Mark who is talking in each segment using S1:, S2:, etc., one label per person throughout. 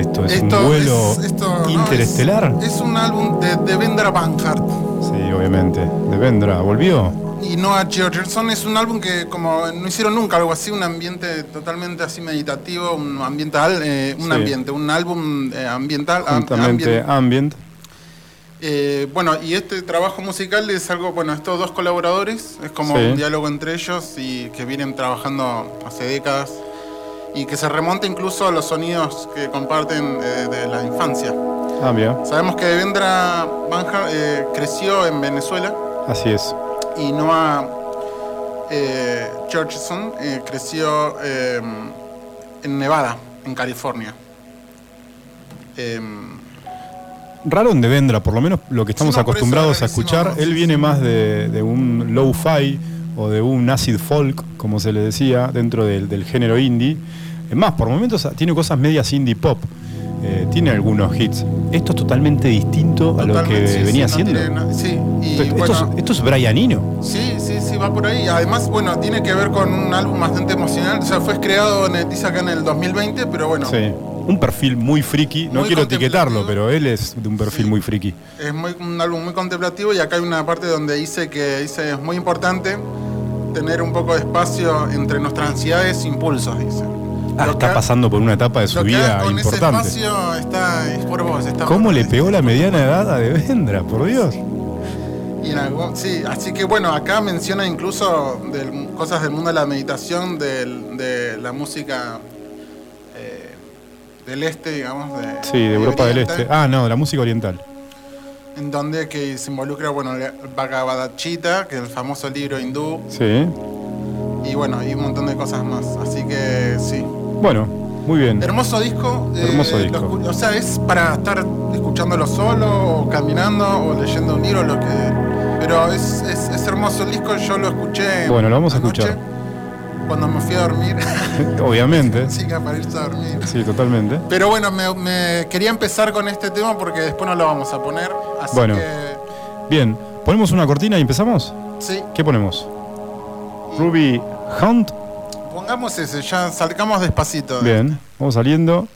S1: es esto? ¿Es
S2: Esto
S1: un vuelo
S2: es- esto, no,
S1: interestelar?
S2: es, es un álbum de Devendra Banhart
S1: Sí, obviamente. De Vendra, ¿volvió?
S2: y Noah Georgerson. Es un álbum que como no hicieron nunca algo así, un ambiente totalmente así meditativo, un ambiental, eh, un
S1: Sí.
S2: ambiente, un álbum eh, ambiental. am-
S1: Juntamente
S2: ambient.
S1: Ambient.
S2: Eh, bueno, y este trabajo musical es algo, bueno, estos dos colaboradores, es como
S1: Sí.
S2: un diálogo entre ellos y que vienen trabajando hace décadas y que se remonta incluso a los sonidos que comparten eh, de la infancia.
S1: Ah, mira.
S2: Sabemos que Devendra Banhart eh, creció en Venezuela
S1: Así es.
S2: y Noah eh, eh, creció eh, en Nevada, en California. Em,
S1: Raro en Devendra, por lo menos lo que estamos
S2: Sí, no,
S1: acostumbrados a escuchar. Él viene más de, de un low-fi o de un acid folk, como se le decía, dentro del, del género indie. Es más, por momentos tiene cosas medias indie pop. Eh, tiene algunos hits. Esto es totalmente distinto a lo que
S2: totalmente, sí,
S1: venía
S2: sí, no
S1: haciendo.
S2: sí, bueno,
S1: esto, es, esto es Brianino.
S2: Sí, sí, sí, va por ahí. Además, bueno, tiene que ver con un álbum bastante emocional. O sea, fue creado, en, acá en el 2020, pero bueno,
S1: Sí. Un perfil muy friki. No
S2: Muy
S1: quiero etiquetarlo, pero él es de un perfil muy friki.
S2: es muy, un álbum muy contemplativo y acá hay una parte donde dice que dice es muy importante tener un poco de espacio entre nuestras ansiedades e impulsos, dice.
S1: Ah,
S2: Lo
S1: está
S2: que-
S1: pasando por una etapa de su vida
S2: con
S1: importante.
S2: ese espacio está, es por vos. Está
S1: ¿Cómo
S2: por
S1: le pegó la mediana edad a Devendra? Por Dios.
S2: Y en sí, así que bueno, acá menciona incluso cosas del mundo de la meditación, del- de la música eh, del este, digamos. De,
S1: Sí, de Europa del
S2: Oriente,
S1: Este. Ah, no, de la música oriental.
S2: En donde que se involucra, bueno, el Bhagavad Gita, que es el famoso libro hindú,
S1: Sí.
S2: y bueno, y un montón de cosas más. Así que sí.
S1: Bueno, muy bien.
S2: Hermoso disco. eh,
S1: Hermoso disco.
S2: o sea, es para estar escuchándolo solo, o caminando, o leyendo un libro, lo que. Pero es, es- es hermoso el disco, yo lo escuché.
S1: Bueno, lo vamos a
S2: anoche,
S1: escuchar.
S2: Cuando me fui a dormir.
S1: Obviamente.
S2: música para irse a dormir.
S1: Sí, totalmente.
S2: Pero bueno, me, me quería empezar con este tema porque después no lo vamos a poner. Así
S1: Bueno.
S2: que.
S1: Bien, ¿ponemos una cortina y empezamos?
S2: Sí,
S1: ¿Qué ponemos? Ruby Hunt.
S2: pongamos ese, ya salgamos despacito.
S1: Bien, vamos saliendo.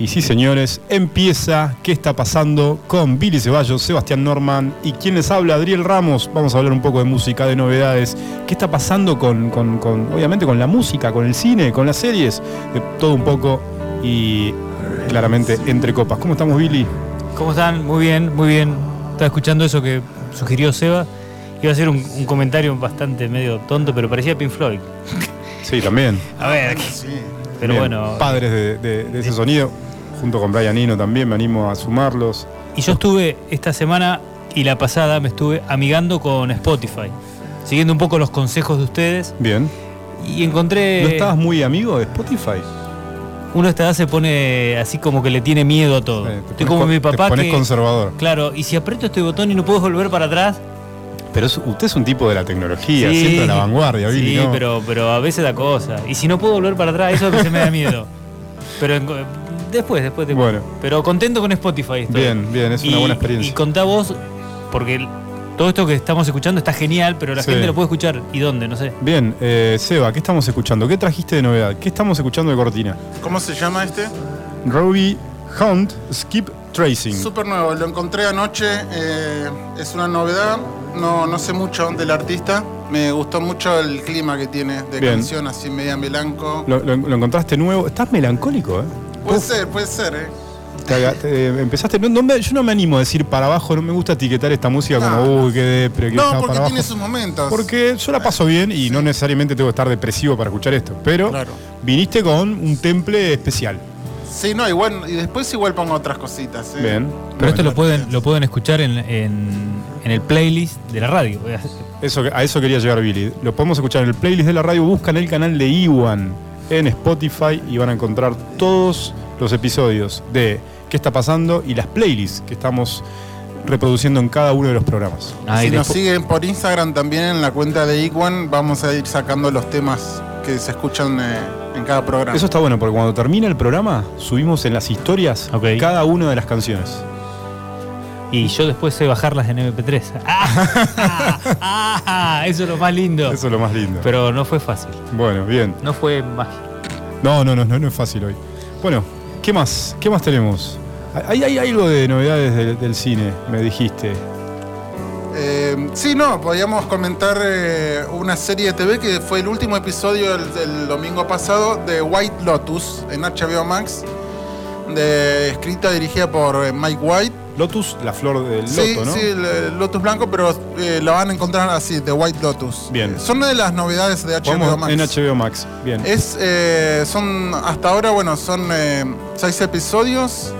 S1: Y sí, señores, empieza ¿Qué está pasando? con Billy Ceballos, Sebastián Norman y quien les habla, Adriel Ramos. Vamos a hablar un poco de música, de novedades. ¿Qué está pasando con, con- con, obviamente, con la música, con el cine, con las series? De todo un poco y claramente entre copas. ¿Cómo estamos, Billy?
S3: ¿Cómo están? Muy bien, muy bien. Estaba escuchando eso que sugirió Seba. Iba a hacer un, un comentario bastante medio tonto, pero parecía Pink Floyd.
S1: Sí, también.
S3: A ver,
S2: Sí.
S3: pero
S1: Bien,
S3: bueno.
S1: Padres de, de- de ese sonido, junto con Brian Eno también, me animo a sumarlos.
S3: Y yo estuve esta semana y la pasada me estuve amigando con Spotify, siguiendo un poco los consejos de ustedes
S1: Bien.
S3: y encontré.
S1: ¿No estabas muy amigo de Spotify?
S3: Uno a esta edad se pone así como que le tiene miedo a todo.
S1: Eh, te
S3: Estoy como mi papá
S1: Te pones
S3: que.
S1: conservador.
S3: Claro, y si aprieto este botón y no puedo volver para atrás.
S1: Pero usted es un tipo de la tecnología,
S3: Sí.
S1: siempre a la vanguardia, Billy,
S3: Sí,
S1: ¿no?
S3: pero, pero a veces da cosa. Y si no puedo volver para atrás, eso es que se me da miedo. Pero después, después, después.
S1: Bueno.
S3: Pero contento con Spotify. estoy.
S1: Bien, bien, es una
S3: Y-
S1: buena experiencia.
S3: Y contá vos, porque el- todo esto que estamos escuchando está genial, pero la
S1: Sí.
S3: gente lo puede escuchar. ¿Y dónde? No sé.
S1: Bien, eh, Seba, ¿qué estamos escuchando? ¿Qué trajiste de novedad? ¿Qué estamos escuchando de cortina?
S2: ¿Cómo se llama este?
S1: Ruby Hunt Skip Tracing.
S2: Súper nuevo, lo encontré anoche, eh, es una novedad, no, no sé mucho del artista, me gustó mucho el clima que tiene de
S1: Bien.
S2: canción, así media melanco.
S1: Lo, lo- lo encontraste nuevo. Estás melancólico, ¿eh?
S2: Puede ser, puede ser, ¿eh?
S1: te- empezaste. no- no me- yo no me animo a decir para abajo, no me gusta etiquetar esta música
S2: No,
S1: como,
S2: no.
S1: uy, qué depre, que
S2: No, porque
S1: para abajo.
S2: tiene sus momentos.
S1: Porque yo la paso bien y no necesariamente tengo que estar depresivo para escuchar esto. Pero
S2: Claro.
S1: viniste con un temple especial.
S2: Sí, no, igual, y después igual pongo otras cositas. ¿eh?
S1: Bien.
S3: Pero esto lo pueden, lo pueden escuchar en, en- en el playlist de la radio.
S1: Eso, a eso quería llegar, Billy. Lo podemos escuchar en el playlist de la radio. Buscan el canal de Iwan en Spotify y van a encontrar todos los episodios de qué está pasando y las playlists que estamos reproduciendo en cada uno de los programas.
S3: Ah, y
S2: si nos siguen por Instagram también en la cuenta de Iguan, vamos a ir sacando los temas que se escuchan eh, en cada programa.
S1: Eso está bueno porque cuando termina el programa subimos en las historias cada una de las canciones.
S3: Y yo después sé bajarlas en MP3. ¡Ah! ¡Ah! Eso es lo más lindo.
S1: Eso es lo más lindo.
S3: Pero no fue fácil.
S1: bueno, bien.
S3: No fue mágico.
S1: No, no, no, no, no es fácil hoy. Bueno, ¿qué más? ¿Qué más tenemos? Hay, hay algo de novedades del, del cine, me dijiste.
S2: Eh, sí, no, podíamos comentar eh, una serie de TV que fue el último episodio del, del domingo pasado de White Lotus en HBO Max, de, escrita y dirigida por eh, Mike White.
S1: Lotus, la flor del
S2: Sí,
S1: loto, ¿no?
S2: sí, el, el Lotus Blanco, pero eh, la van a encontrar así, de White Lotus.
S1: Bien.
S2: Eh, son una de las novedades de HBO Max.
S1: en HBO Max. Bien.
S2: Es, eh, son, hasta ahora, bueno, son eh, seis episodios.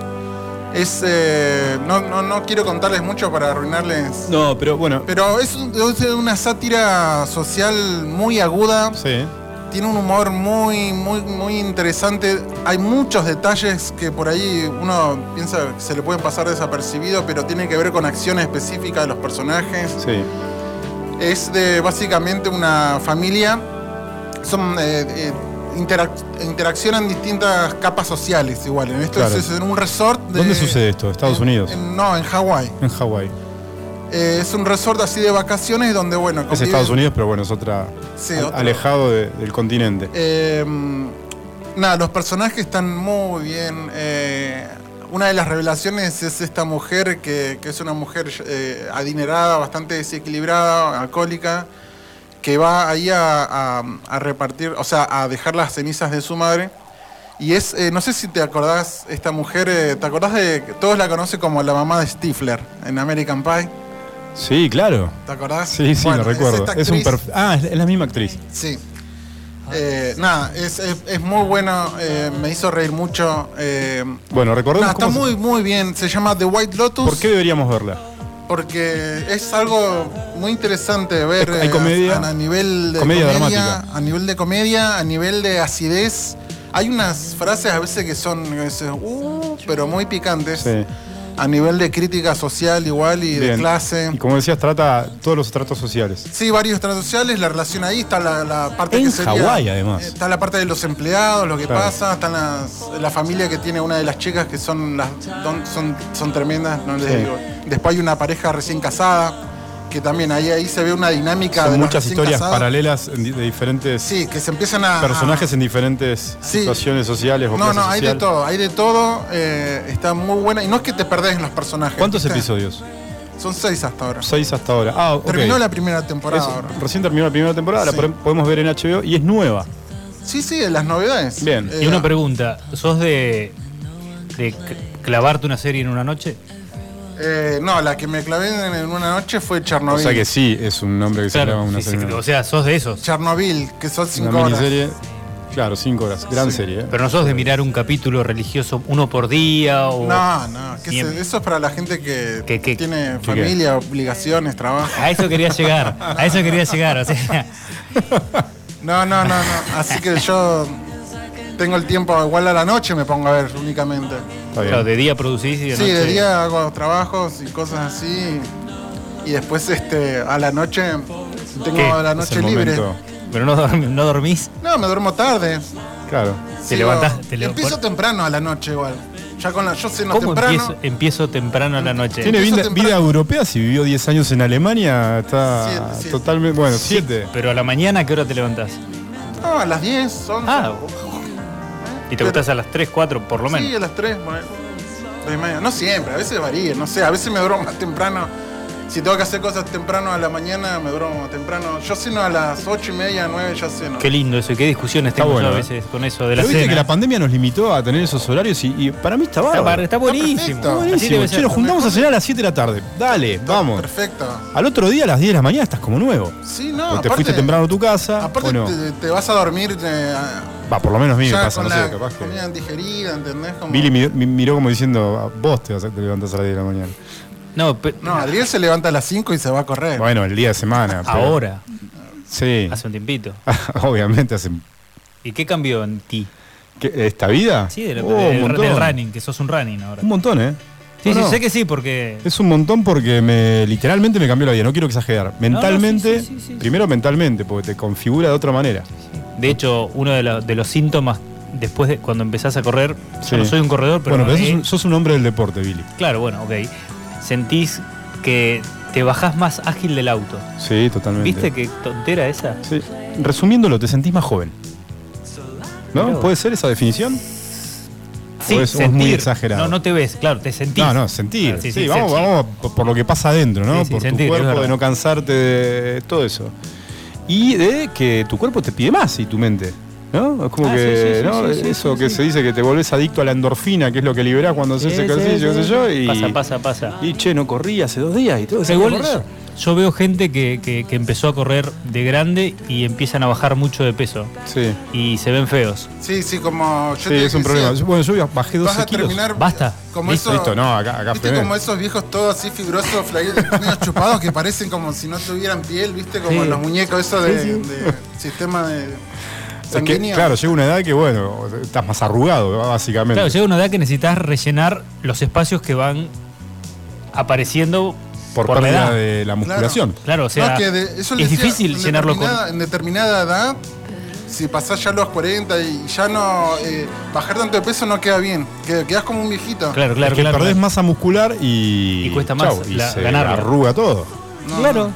S2: Es, eh, no, no, no quiero contarles mucho para arruinarles.
S1: No, pero bueno.
S2: Pero es, un- es una sátira social muy aguda.
S1: Sí.
S2: Tiene un humor muy, muy, muy interesante. Hay muchos detalles que por ahí uno piensa que se le pueden pasar desapercibidos, pero tiene que ver con acciones específicas de los personajes.
S1: Sí.
S2: Es de básicamente una familia. Son eh, eh, interac- interaccionan distintas capas sociales igual. En esto
S1: Claro.
S2: es, es en un resort. de-
S1: ¿Dónde sucede esto? ¿Estados
S2: en-
S1: Unidos?
S2: en- no, en Hawái.
S1: En Hawái.
S2: Eh, es un resort así de vacaciones donde, bueno,
S1: Es
S2: conviven-
S1: Estados Unidos, pero bueno, es otra.
S2: Sí,
S1: al-
S2: otro.
S1: alejado de- del continente.
S2: Eh, nada, los personajes están muy bien. eh, una de las revelaciones es esta mujer que, que es una mujer eh, adinerada, bastante desequilibrada, alcohólica, que va ahí a, a- a repartir, o sea, a dejar las cenizas de su madre. Y es, eh, no sé si te acordás, esta mujer, eh, ¿te acordás de, todos la conocen como la mamá de Stifler en American Pie?
S1: Sí, claro.
S2: ¿Te acordás?
S1: Sí, sí,
S2: Bueno,
S1: lo recuerdo.
S2: esta
S1: Es, un perf- Ah, es, es la misma actriz.
S2: Sí. Eh, nada, es, es- es muy bueno, eh, me hizo reír mucho. eh,
S1: Bueno, recordemos
S2: nada, está
S1: se-
S2: muy, muy bien. Se llama The White Lotus.
S1: ¿Por qué deberíamos verla?
S2: Porque es algo muy interesante de ver
S1: Es- hay
S2: eh,
S1: comedia-
S2: a, a nivel de
S1: comedia
S2: comedia,
S1: dramática.
S2: a nivel de comedia, a nivel de acidez. Hay unas frases a veces que son, "Uh", pero muy picantes.
S1: Sí.
S2: A nivel de crítica social igual y de clase.
S1: Y como decías, trata todos los estratos sociales.
S2: Sí, varios estratos sociales, la relación ahí, está la, la parte
S1: En
S2: que sería...
S1: Hawái, además.
S2: Está la parte de los empleados, lo que
S1: Claro.
S2: pasa, está las- la familia que tiene una de las chicas que son las don- son, son tremendas, no les
S1: Sí.
S2: digo. Después hay una pareja recién casada, que también ahí, ahí se ve una dinámica
S1: Son
S2: de
S1: muchas historias
S2: casados.
S1: paralelas de diferentes
S2: Sí, que se empiezan a...
S1: personajes en diferentes
S2: Sí.
S1: situaciones sociales o
S2: No, no, hay de todo, hay de todo, eh, está muy buena. Y no es que te perdés en los personajes.
S1: ¿Cuántos
S2: ¿viste?
S1: episodios?
S2: Son seis hasta ahora.
S1: Seis hasta ahora. Ah, ok.
S2: Terminó la primera temporada
S1: Es-
S2: ahora.
S1: recién terminó la primera temporada, la
S2: Sí.
S1: podemos ver en HBO y es nueva.
S2: Sí, sí, las novedades.
S1: Bien.
S2: Eh,
S3: Y una pregunta, ¿sos de, de clavarte una serie en una noche?
S2: Eh, no, la que me clavé en, una noche fue Chernobyl.
S1: O sea que sí, es un nombre que se llama una
S3: sí, sí,
S1: serie.
S3: o sea, sos de esos.
S2: Chernobyl, que son cinco
S1: una
S2: horas.
S1: miniserie. Claro, cinco horas. Gran
S2: Sí.
S1: serie. ¿eh?
S3: Pero no sos de mirar un capítulo religioso uno por día o...
S2: No, no, que
S3: Bien.
S2: se- eso es para la gente que,
S3: ¿Qué, qué?
S2: tiene
S1: ¿Qué,
S2: familia, obligaciones, trabajo.
S3: A eso quería llegar, a eso quería llegar, o sea,
S2: No, no, no, no. Así que yo tengo el tiempo, igual a la noche me pongo a ver únicamente.
S1: Está bien.
S3: de día producís y de
S2: Sí,
S3: noche...
S2: de día hago trabajos y cosas así. Y después este a la noche tengo
S3: ¿Qué?
S2: la noche libre.
S1: momento.
S3: Pero no, no dormís.
S2: No, me duermo tarde.
S1: Claro.
S3: Te levantás- te
S2: empiezo
S3: por-
S2: temprano a la noche igual. Ya con la, yo ceno
S3: ¿Cómo
S2: temprano.
S3: empiezo, empiezo temprano a la noche?
S1: Tiene vida, europea, si vivió 10 años en Alemania, está totalmente. Bueno, 7.
S3: Pero a la mañana, ¿a qué hora te levantás?
S2: No, a las 10, 11.
S3: Ah, y te
S2: Pero-
S3: acostás a las 3, 4 por lo menos.
S2: Sí, a las 3, bueno, tres y media. No siempre, a veces varía, no sé, a veces me duermo más temprano. Si tengo que hacer cosas temprano a la mañana, me duermo más temprano. Yo ceno a las 8 y media, 9 ya ceno.
S3: Qué lindo eso y qué discusiones
S1: Está
S3: tengo
S1: bueno,
S3: yo a
S1: ¿eh?
S3: veces con eso de la
S1: Pero viste
S3: cena.
S1: que la pandemia nos limitó a tener esos horarios y, y para mí está
S3: Está,
S1: bárbaro.
S3: bar- está buenísimo.
S2: perfecto.
S3: Así
S1: Buenísimo. Che, nos juntamos a cenar a las 7 de la tarde. Dale, vamos.
S2: Perfecto.
S1: Al otro día a las 10 de la mañana estás como nuevo.
S2: Sí, no,
S1: Porque te
S2: aparte-
S1: fuiste temprano a tu casa.
S2: Aparte
S1: o no.
S2: te, te vas a dormir eh,
S1: Va, por lo menos a mí me pasa, no sé, capaz que.
S2: comida digerida, ¿entendés? Como-
S1: Billy mi- mi- miró como diciendo, "Ah, vos te, vas a, te levantás a las 10 de la mañana.
S3: No, pe-
S2: No, Adriel se levanta a las 5 y se va a correr.
S1: Bueno, el día de semana. pero-
S3: ahora,
S1: Sí.
S3: hace un tiempito.
S1: Obviamente hace.
S3: ¿Y qué cambió en ti?
S1: ¿Qué, ¿Esta vida?
S3: Sí, del,
S1: Oh,
S3: del running, que sos un running ahora.
S1: Un montón, ¿eh?
S3: Sí,
S1: No,
S3: sí,
S1: no.
S3: sé que sí, porque.
S1: Es un montón porque me literalmente me cambió la vida, no quiero exagerar. Mentalmente,
S3: sí, sí,
S1: primero mentalmente, porque te configura de otra manera.
S3: De hecho, uno de, la- de los síntomas después de cuando empezás a correr, yo no soy un corredor, pero.
S1: bueno, pero sos un, sos un hombre del deporte, Billy.
S3: Claro, bueno, ok. sentís que te bajás más ágil del auto.
S1: Sí, totalmente.
S3: ¿Viste qué tontera esa?
S1: Sí. Resumiéndolo, te sentís más joven. ¿No? ¿Puede ser esa definición? ¿O es- o es muy exagerado?
S3: No, no te ves, claro, te sentís.
S1: No, no, sentir.
S3: Ah,
S1: sí,
S3: sí, sí,
S1: vamos,
S3: sí.
S1: vamos por, por lo que pasa adentro, ¿no?
S3: Sí, sí,
S1: por
S3: sentir,
S1: tu cuerpo, de no cansarte, de todo eso. Y de que tu cuerpo te pide más y tu mente. ¿No? Es como
S3: Ah,
S1: que,
S3: sí, sí, sí,
S1: ¿no?
S3: sí, sí,
S1: Eso
S3: sí,
S1: que
S3: sí.
S1: se dice que te volvés adicto a la endorfina, que es lo que liberás cuando haces
S3: Sí, sí,
S1: ejercicio,
S3: sí,
S1: qué sé yo. Y,
S3: Pasa, pasa, pasa.
S1: y che, no corrí hace dos días y todo
S3: igual yo, veo gente que, que- que empezó a correr de grande y empiezan a bajar mucho de peso
S1: Sí,
S3: y se ven feos.
S2: Sí, sí, como yo
S1: sí,
S2: te
S1: es un
S2: decía,
S1: problema. Yo- Bueno, yo bajé
S2: Vas
S1: 12
S2: a
S1: kilos.
S2: terminar
S3: Basta.
S2: como
S3: Listo,
S2: eso,
S1: Listo, no, acá, acá
S2: ¿Viste como esos viejos todos así fibrosos, medio chupados que parecen como si no tuvieran piel, ¿viste? Como
S3: Sí.
S2: los muñecos esos de,
S3: Sí, sí.
S2: de sistema de
S1: Es que,
S2: sanguíneo.
S1: claro, llega una edad que, bueno, estás más arrugado, básicamente.
S3: Claro, llega una edad que necesitas rellenar los espacios que van apareciendo
S1: por,
S3: por la
S1: pérdida
S3: edad.
S1: de la musculación.
S3: Claro, o sea,
S2: No, que de- eso le
S3: es
S2: decía,
S3: difícil
S2: en
S3: llenarlo con...
S2: En determinada edad, si pasás ya los 40 y ya no. eh, bajar tanto de peso no queda bien. que- Quedás como un viejito.
S3: Claro, claro,
S1: es que
S3: claro.
S1: perdés masa muscular y.
S3: Y cuesta más
S1: y
S3: la-
S1: se
S3: ganarla.
S1: arruga todo,
S2: No,
S3: Claro.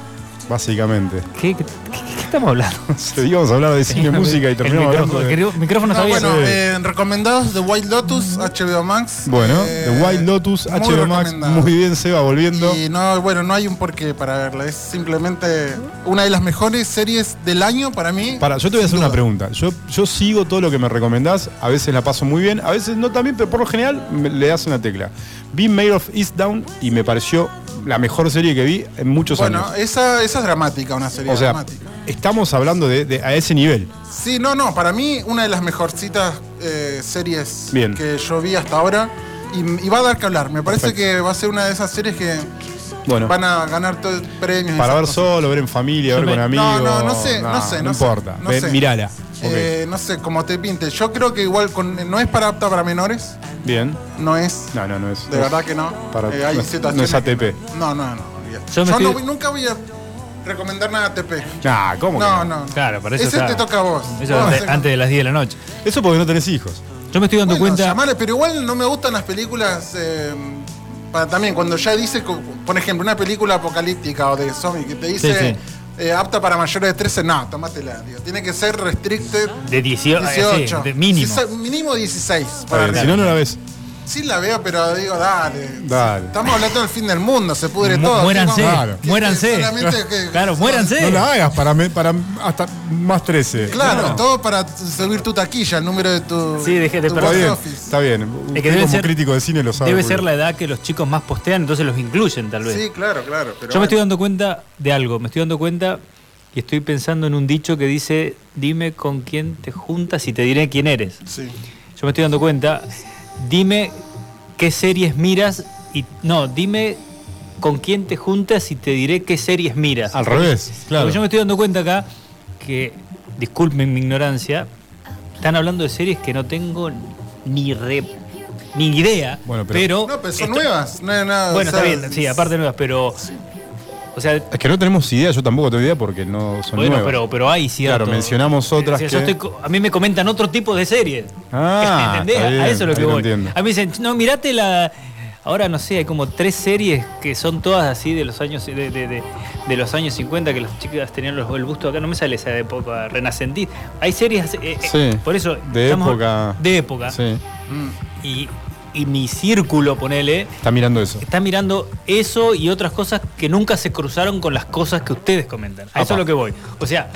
S1: básicamente.
S3: ¿Qué, qué- qué- qué estamos hablando?
S1: Íbamos a hablar de cine, música y terminamos
S3: micrófono,
S1: hablando de...
S3: el micrófono
S2: No, bueno, eh, recomendados The White Lotus, HBO Max.
S1: Bueno,
S2: Eh,
S1: The Wild Lotus,
S2: muy
S1: HBO Max, muy bien, se va volviendo.
S2: Y no, bueno, no hay un porqué para verla. Es simplemente una de las mejores series del año para mí.
S1: Para, yo te voy a hacer una pregunta. Yo, yo sigo todo lo que me recomendás, a veces la paso muy bien, a veces no también, pero por lo general me- le das una tecla. Vi Mayor of Easttown y me pareció la mejor serie que vi en muchos
S2: Bueno,
S1: años.
S2: esa, esa es dramática, una serie
S1: O sea,
S2: dramática.
S1: estamos hablando de, de- a ese nivel.
S2: Sí, no, no, para mí una de las mejorcitas eh, series
S1: Bien.
S2: que yo vi hasta ahora. Y, y va a dar que hablar. Me parece
S1: Perfecto.
S2: que va a ser una de esas series que
S1: Bueno,
S2: van a ganar todo el premio. y
S1: para ver
S2: cosas.
S1: solo, ver en familia,
S3: Yo
S1: ver
S3: me-
S1: con amigos.
S2: No, no, no sé, no sé,
S1: No,
S2: no sé,
S1: importa.
S2: no sé.
S1: Mirala.
S2: Eh, no sé, como te pinte. Yo creo que igual con- no es para apta para menores.
S1: Bien.
S2: No es.
S1: No, no, no es.
S2: De verdad que no.
S1: Para-
S2: Eh, hay
S1: no es- no ATP.
S2: que No, no, no.
S3: Yo
S2: no
S3: estoy-
S2: nunca voy a recomendar nada ATP.
S1: Ah, ¿cómo que
S2: No, no.
S3: Claro, para eso
S2: Ese
S3: está-
S2: te toca a vos.
S3: Eso antes, de las 10 de la noche.
S1: Eso porque no tenés hijos.
S3: Yo me estoy dando
S2: Bueno,
S3: cuenta.
S2: llamale, pero igual no me gustan las películas. eh, para también, cuando ya dice, por ejemplo, una película apocalíptica o de zombie que te dice
S3: Sí, sí.
S2: Eh, apta para mayores de 13, no, tomátela. Digo. Tiene que ser restricted
S3: De 18,
S2: 18.
S3: sí, de mínimo.
S2: Mínimo 16.
S1: Está
S2: para arriba.
S1: Si no, no la ves.
S2: Sí la veo, pero digo, dale.
S1: Dale.
S2: Estamos hablando del fin del mundo, se pudre
S3: Mu-
S2: todo.
S3: muéranse,
S2: ¿Qué-
S1: Claro.
S3: muéranse.
S2: que-
S3: Claro, muéranse.
S1: No la hagas para, me- para hasta más 13.
S2: Claro,
S1: No.
S2: todo para subir tu taquilla, el número de tu.
S3: Sí, deje de perder.
S1: Está bien, está bien. Usted
S3: Es que debe
S1: como
S3: ser-
S1: crítico de cine lo sabe.
S3: Debe ser la edad que los chicos más postean, entonces los incluyen tal vez.
S2: Sí, claro, claro. Pero
S3: Yo me estoy dando cuenta de algo, me estoy dando cuenta y estoy pensando en un dicho que dice, dime con quién te juntas y te diré quién eres.
S2: Sí.
S3: Yo me estoy dando cuenta, dime qué series miras y... No, dime con quién te juntas y te diré qué series miras.
S1: Al revés, claro.
S3: Porque yo me estoy dando cuenta acá que, disculpen mi ignorancia, están hablando de series que no tengo ni re- ni idea,
S1: Bueno, pero-
S3: pero...
S2: No, pero son
S3: esto-
S2: nuevas. No, no,
S3: Bueno,
S2: o sea,
S3: está bien, sí, aparte nuevas, pero... O sea,
S1: Es que no tenemos idea, yo tampoco tengo idea porque no son
S3: bueno,
S1: nuevas.
S3: pero, pero hay cierto...
S1: Claro, mencionamos otras
S3: O sea, yo
S1: que-
S3: estoy co- a mí me comentan otro tipo de series.
S1: Ah,
S3: ¿Entendés?
S1: bien,
S3: a eso es lo que voy. A mí me dicen, no, mirate la... Ahora no sé, hay como tres series que son todas así de los años de, de- de- de los años 50 que las chicas tenían los- el busto acá, no me sale esa época renacentista. Hay series, eh, eh,
S1: Sí,
S3: por eso
S1: de época.
S3: de época.
S1: Sí.
S3: Y, y mi círculo, ponele,
S1: está mirando eso.
S3: está mirando eso y otras cosas que nunca se cruzaron con las cosas que ustedes comentan. A eso es lo que voy. O sea,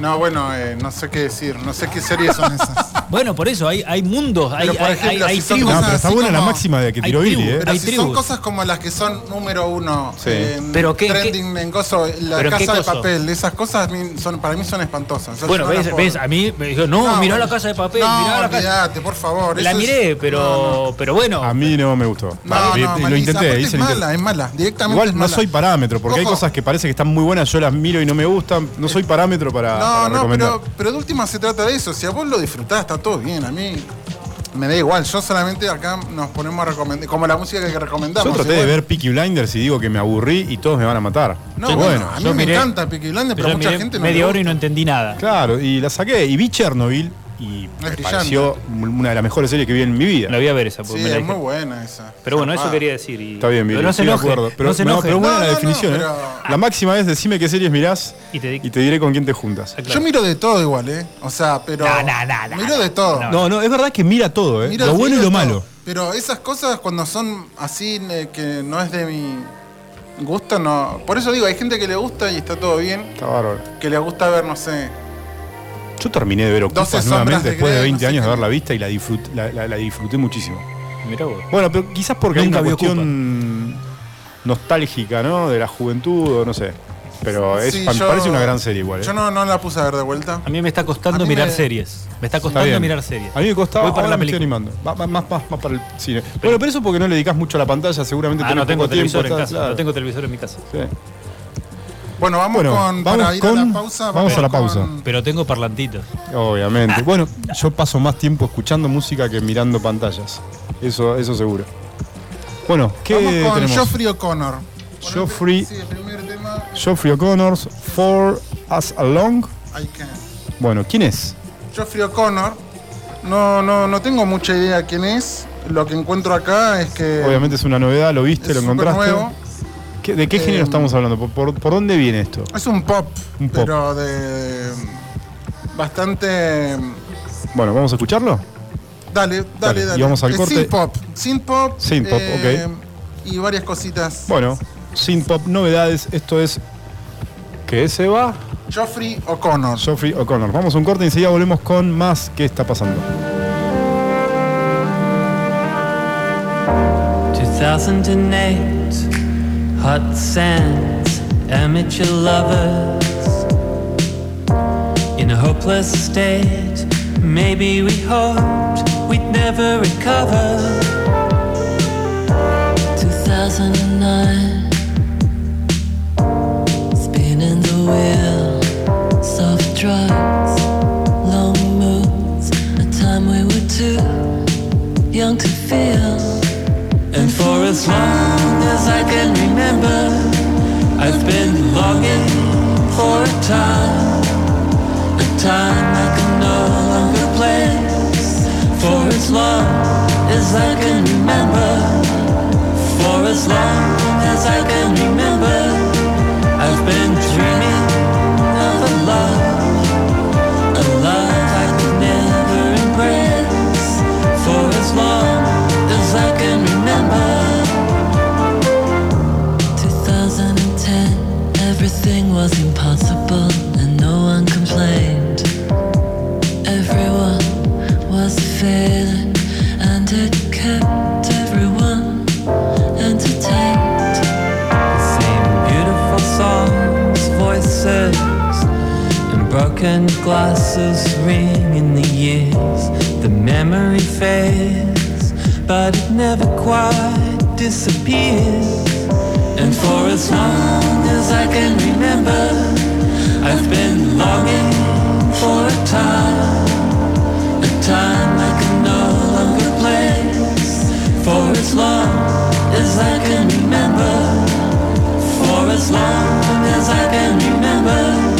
S2: No, bueno, eh, no sé qué decir. No sé qué series son esas.
S3: bueno, por eso hay, hay mundos, hay,
S2: Pero, por ejemplo,
S3: hay- hay
S2: si son
S3: tribus.
S1: No,
S2: cosas
S1: pero está
S2: así
S1: buena la
S2: como-
S1: máxima de que
S3: hay
S1: tiró Billy, ¿eh?
S2: Pero
S3: Hay
S2: si
S3: tribus.
S2: son cosas como las que son número uno
S1: Sí.
S2: en
S3: ¿Pero qué-
S2: trending en coso, la
S3: ¿Pero en qué
S2: casa de
S3: coso?
S2: papel, esas cosas a mí son, para mí son espantosas. O sea,
S3: Bueno,
S2: no
S3: ves,
S2: puedo
S3: ves,
S2: ver.
S3: a mí me dijo, no, mirá la casa de papel,
S2: no,
S3: mirá la casa.
S2: olvídate, por favor.
S3: La
S2: eso es-
S3: miré, pero,
S2: No, no.
S3: pero bueno.
S1: A mí no me gustó.
S2: No,
S1: Vale,
S2: no,
S1: lo intenté,
S2: Aparte
S1: hice
S2: es
S1: el intento.
S2: mala, es mala. Directamente
S1: Igual
S2: es
S1: no
S2: mala.
S1: soy parámetro, porque hay
S2: Ojo.
S1: cosas que parece que están muy buenas, yo las miro y no me gustan. No soy parámetro para, para
S2: No, no, pero, pero de última se trata de eso. Si a vos lo disfrutás, está todo bien. A mí me da igual. Yo solamente acá nos ponemos a recomendar, como la música que recomendamos.
S1: Yo traté de ver Peaky Blinders y digo que me aburrí y todos me van a matar.
S2: No, bueno,
S1: bueno.
S2: a mí
S3: yo
S2: me
S3: miré-
S2: encanta Peaky Blinders, pero mucha gente no
S3: media hora y no entendí nada.
S1: Claro, y la saqué. Y vi Chernobyl y
S2: Es
S1: me
S2: brillante.
S1: pareció una de las mejores series que vi en mi vida.
S3: La voy a ver esa. porque
S2: Sí,
S3: me la
S2: es muy buena esa.
S3: Pero bueno, eso quería decir. y-
S1: Está bien, Billy,
S3: Pero no se
S1: estoy de
S3: enoje.
S1: acuerdo. Pero,
S3: no se
S1: no,
S3: enoje.
S1: pero buena
S2: No,
S1: la
S2: no, no,
S1: definición, ¿eh? La máxima es decime qué series mirás
S3: Y te di-
S1: y te diré con quién te juntas.
S3: Ah, claro.
S2: Yo miro de todo igual, ¿eh? O sea, pero.
S3: No, no, no, no,
S2: miro de todo.
S3: No.
S1: No, es verdad que mira todo, ¿eh?
S2: Miro-
S1: lo bueno y lo
S2: de
S1: malo.
S2: Pero esas cosas cuando son así, eh, que no es de mi gusto, no. Por eso digo, hay gente que le gusta y está todo bien.
S1: Está bárbaro.
S2: Que le gusta ver, no sé.
S1: Yo terminé de ver Ocupas
S2: 12
S1: nuevamente
S2: de
S1: después de
S2: Grey,
S1: 20
S2: no sé
S1: años de haberla vista y la, disfrut- la, la- la disfruté muchísimo.
S3: Mirá vos.
S1: Bueno, pero quizás porque
S3: Nunca
S1: hay una cuestión nostálgica, ¿no? De la juventud o no sé. Pero es,
S2: Sí, yo-
S1: parece una gran serie igual. ¿eh?
S2: Yo no, no la puse a ver de vuelta.
S3: A mí me está costando mirar
S2: me-
S3: series. Me está costando mirar series.
S1: A mí me costaba,
S3: Voy para
S1: ahora
S3: la
S1: me estoy animando. Va, va- más, más, más para el cine. Bueno, pero eso porque no le dedicas mucho a la pantalla, seguramente
S3: Ah,
S1: tenés
S3: no tengo
S1: poco tiempo,
S3: televisor en casa.
S1: claro.
S3: No tengo televisor en mi casa.
S1: Sí.
S2: Bueno, vamos
S1: Bueno,
S2: con.
S1: vamos
S2: para ir
S1: con-
S2: a la pausa.
S1: vamos a la
S2: con-
S1: pausa.
S3: Pero tengo parlantitos.
S1: Obviamente. Bueno, yo paso más tiempo escuchando música que mirando pantallas. Eso, eso seguro. Bueno, ¿qué
S2: Vamos con
S1: tenemos?
S2: Geoffrey O'Connor.
S1: Geoffrey-
S2: Sí, el primer tema.
S1: Geoffrey O'Connor, For Us Along.
S2: I can.
S1: Bueno, ¿quién es?
S2: Geoffrey O'Connor. No, no, no tengo mucha idea quién es. Lo que encuentro acá es que.
S1: Obviamente es una novedad, lo
S2: es
S1: viste, lo encontraste.
S2: nuevo.
S1: ¿Qué- ¿De qué
S2: Eh,
S1: género estamos hablando? ¿Por, por, por dónde viene esto?
S2: Es un pop,
S1: Un pop.
S2: pero de. Bastante.
S1: Bueno, ¿vamos a escucharlo?
S2: Dale,
S1: Dale,
S2: dale,
S1: y vamos al corte.
S2: Synth pop. Synth pop.
S1: Synth pop,
S2: Y varias cositas.
S1: Bueno, Synth Pop Novedades, esto es... ¿Qué se va?
S2: Geoffrey O'Connor.
S1: Geoffrey O'Connor. Vamos a un corte y enseguida volvemos con más ¿Qué está pasando?
S4: 2008, hot sands, amateur lovers. In a hopeless state, maybe we hoped we'd never recover. 2009, spinning the wheel, soft drugs, long moves, a time we were too young to feel. And for as long as I can remember, I've been longing for a time, a time I can no longer place. For as long as I can remember, for as long as I can remember, broken glasses ring in the years. The memory fades, but it never quite disappears. And for as long as I can remember, I've been longing for a time, a time I can no longer place. For as long as I can remember, for as long as I can remember,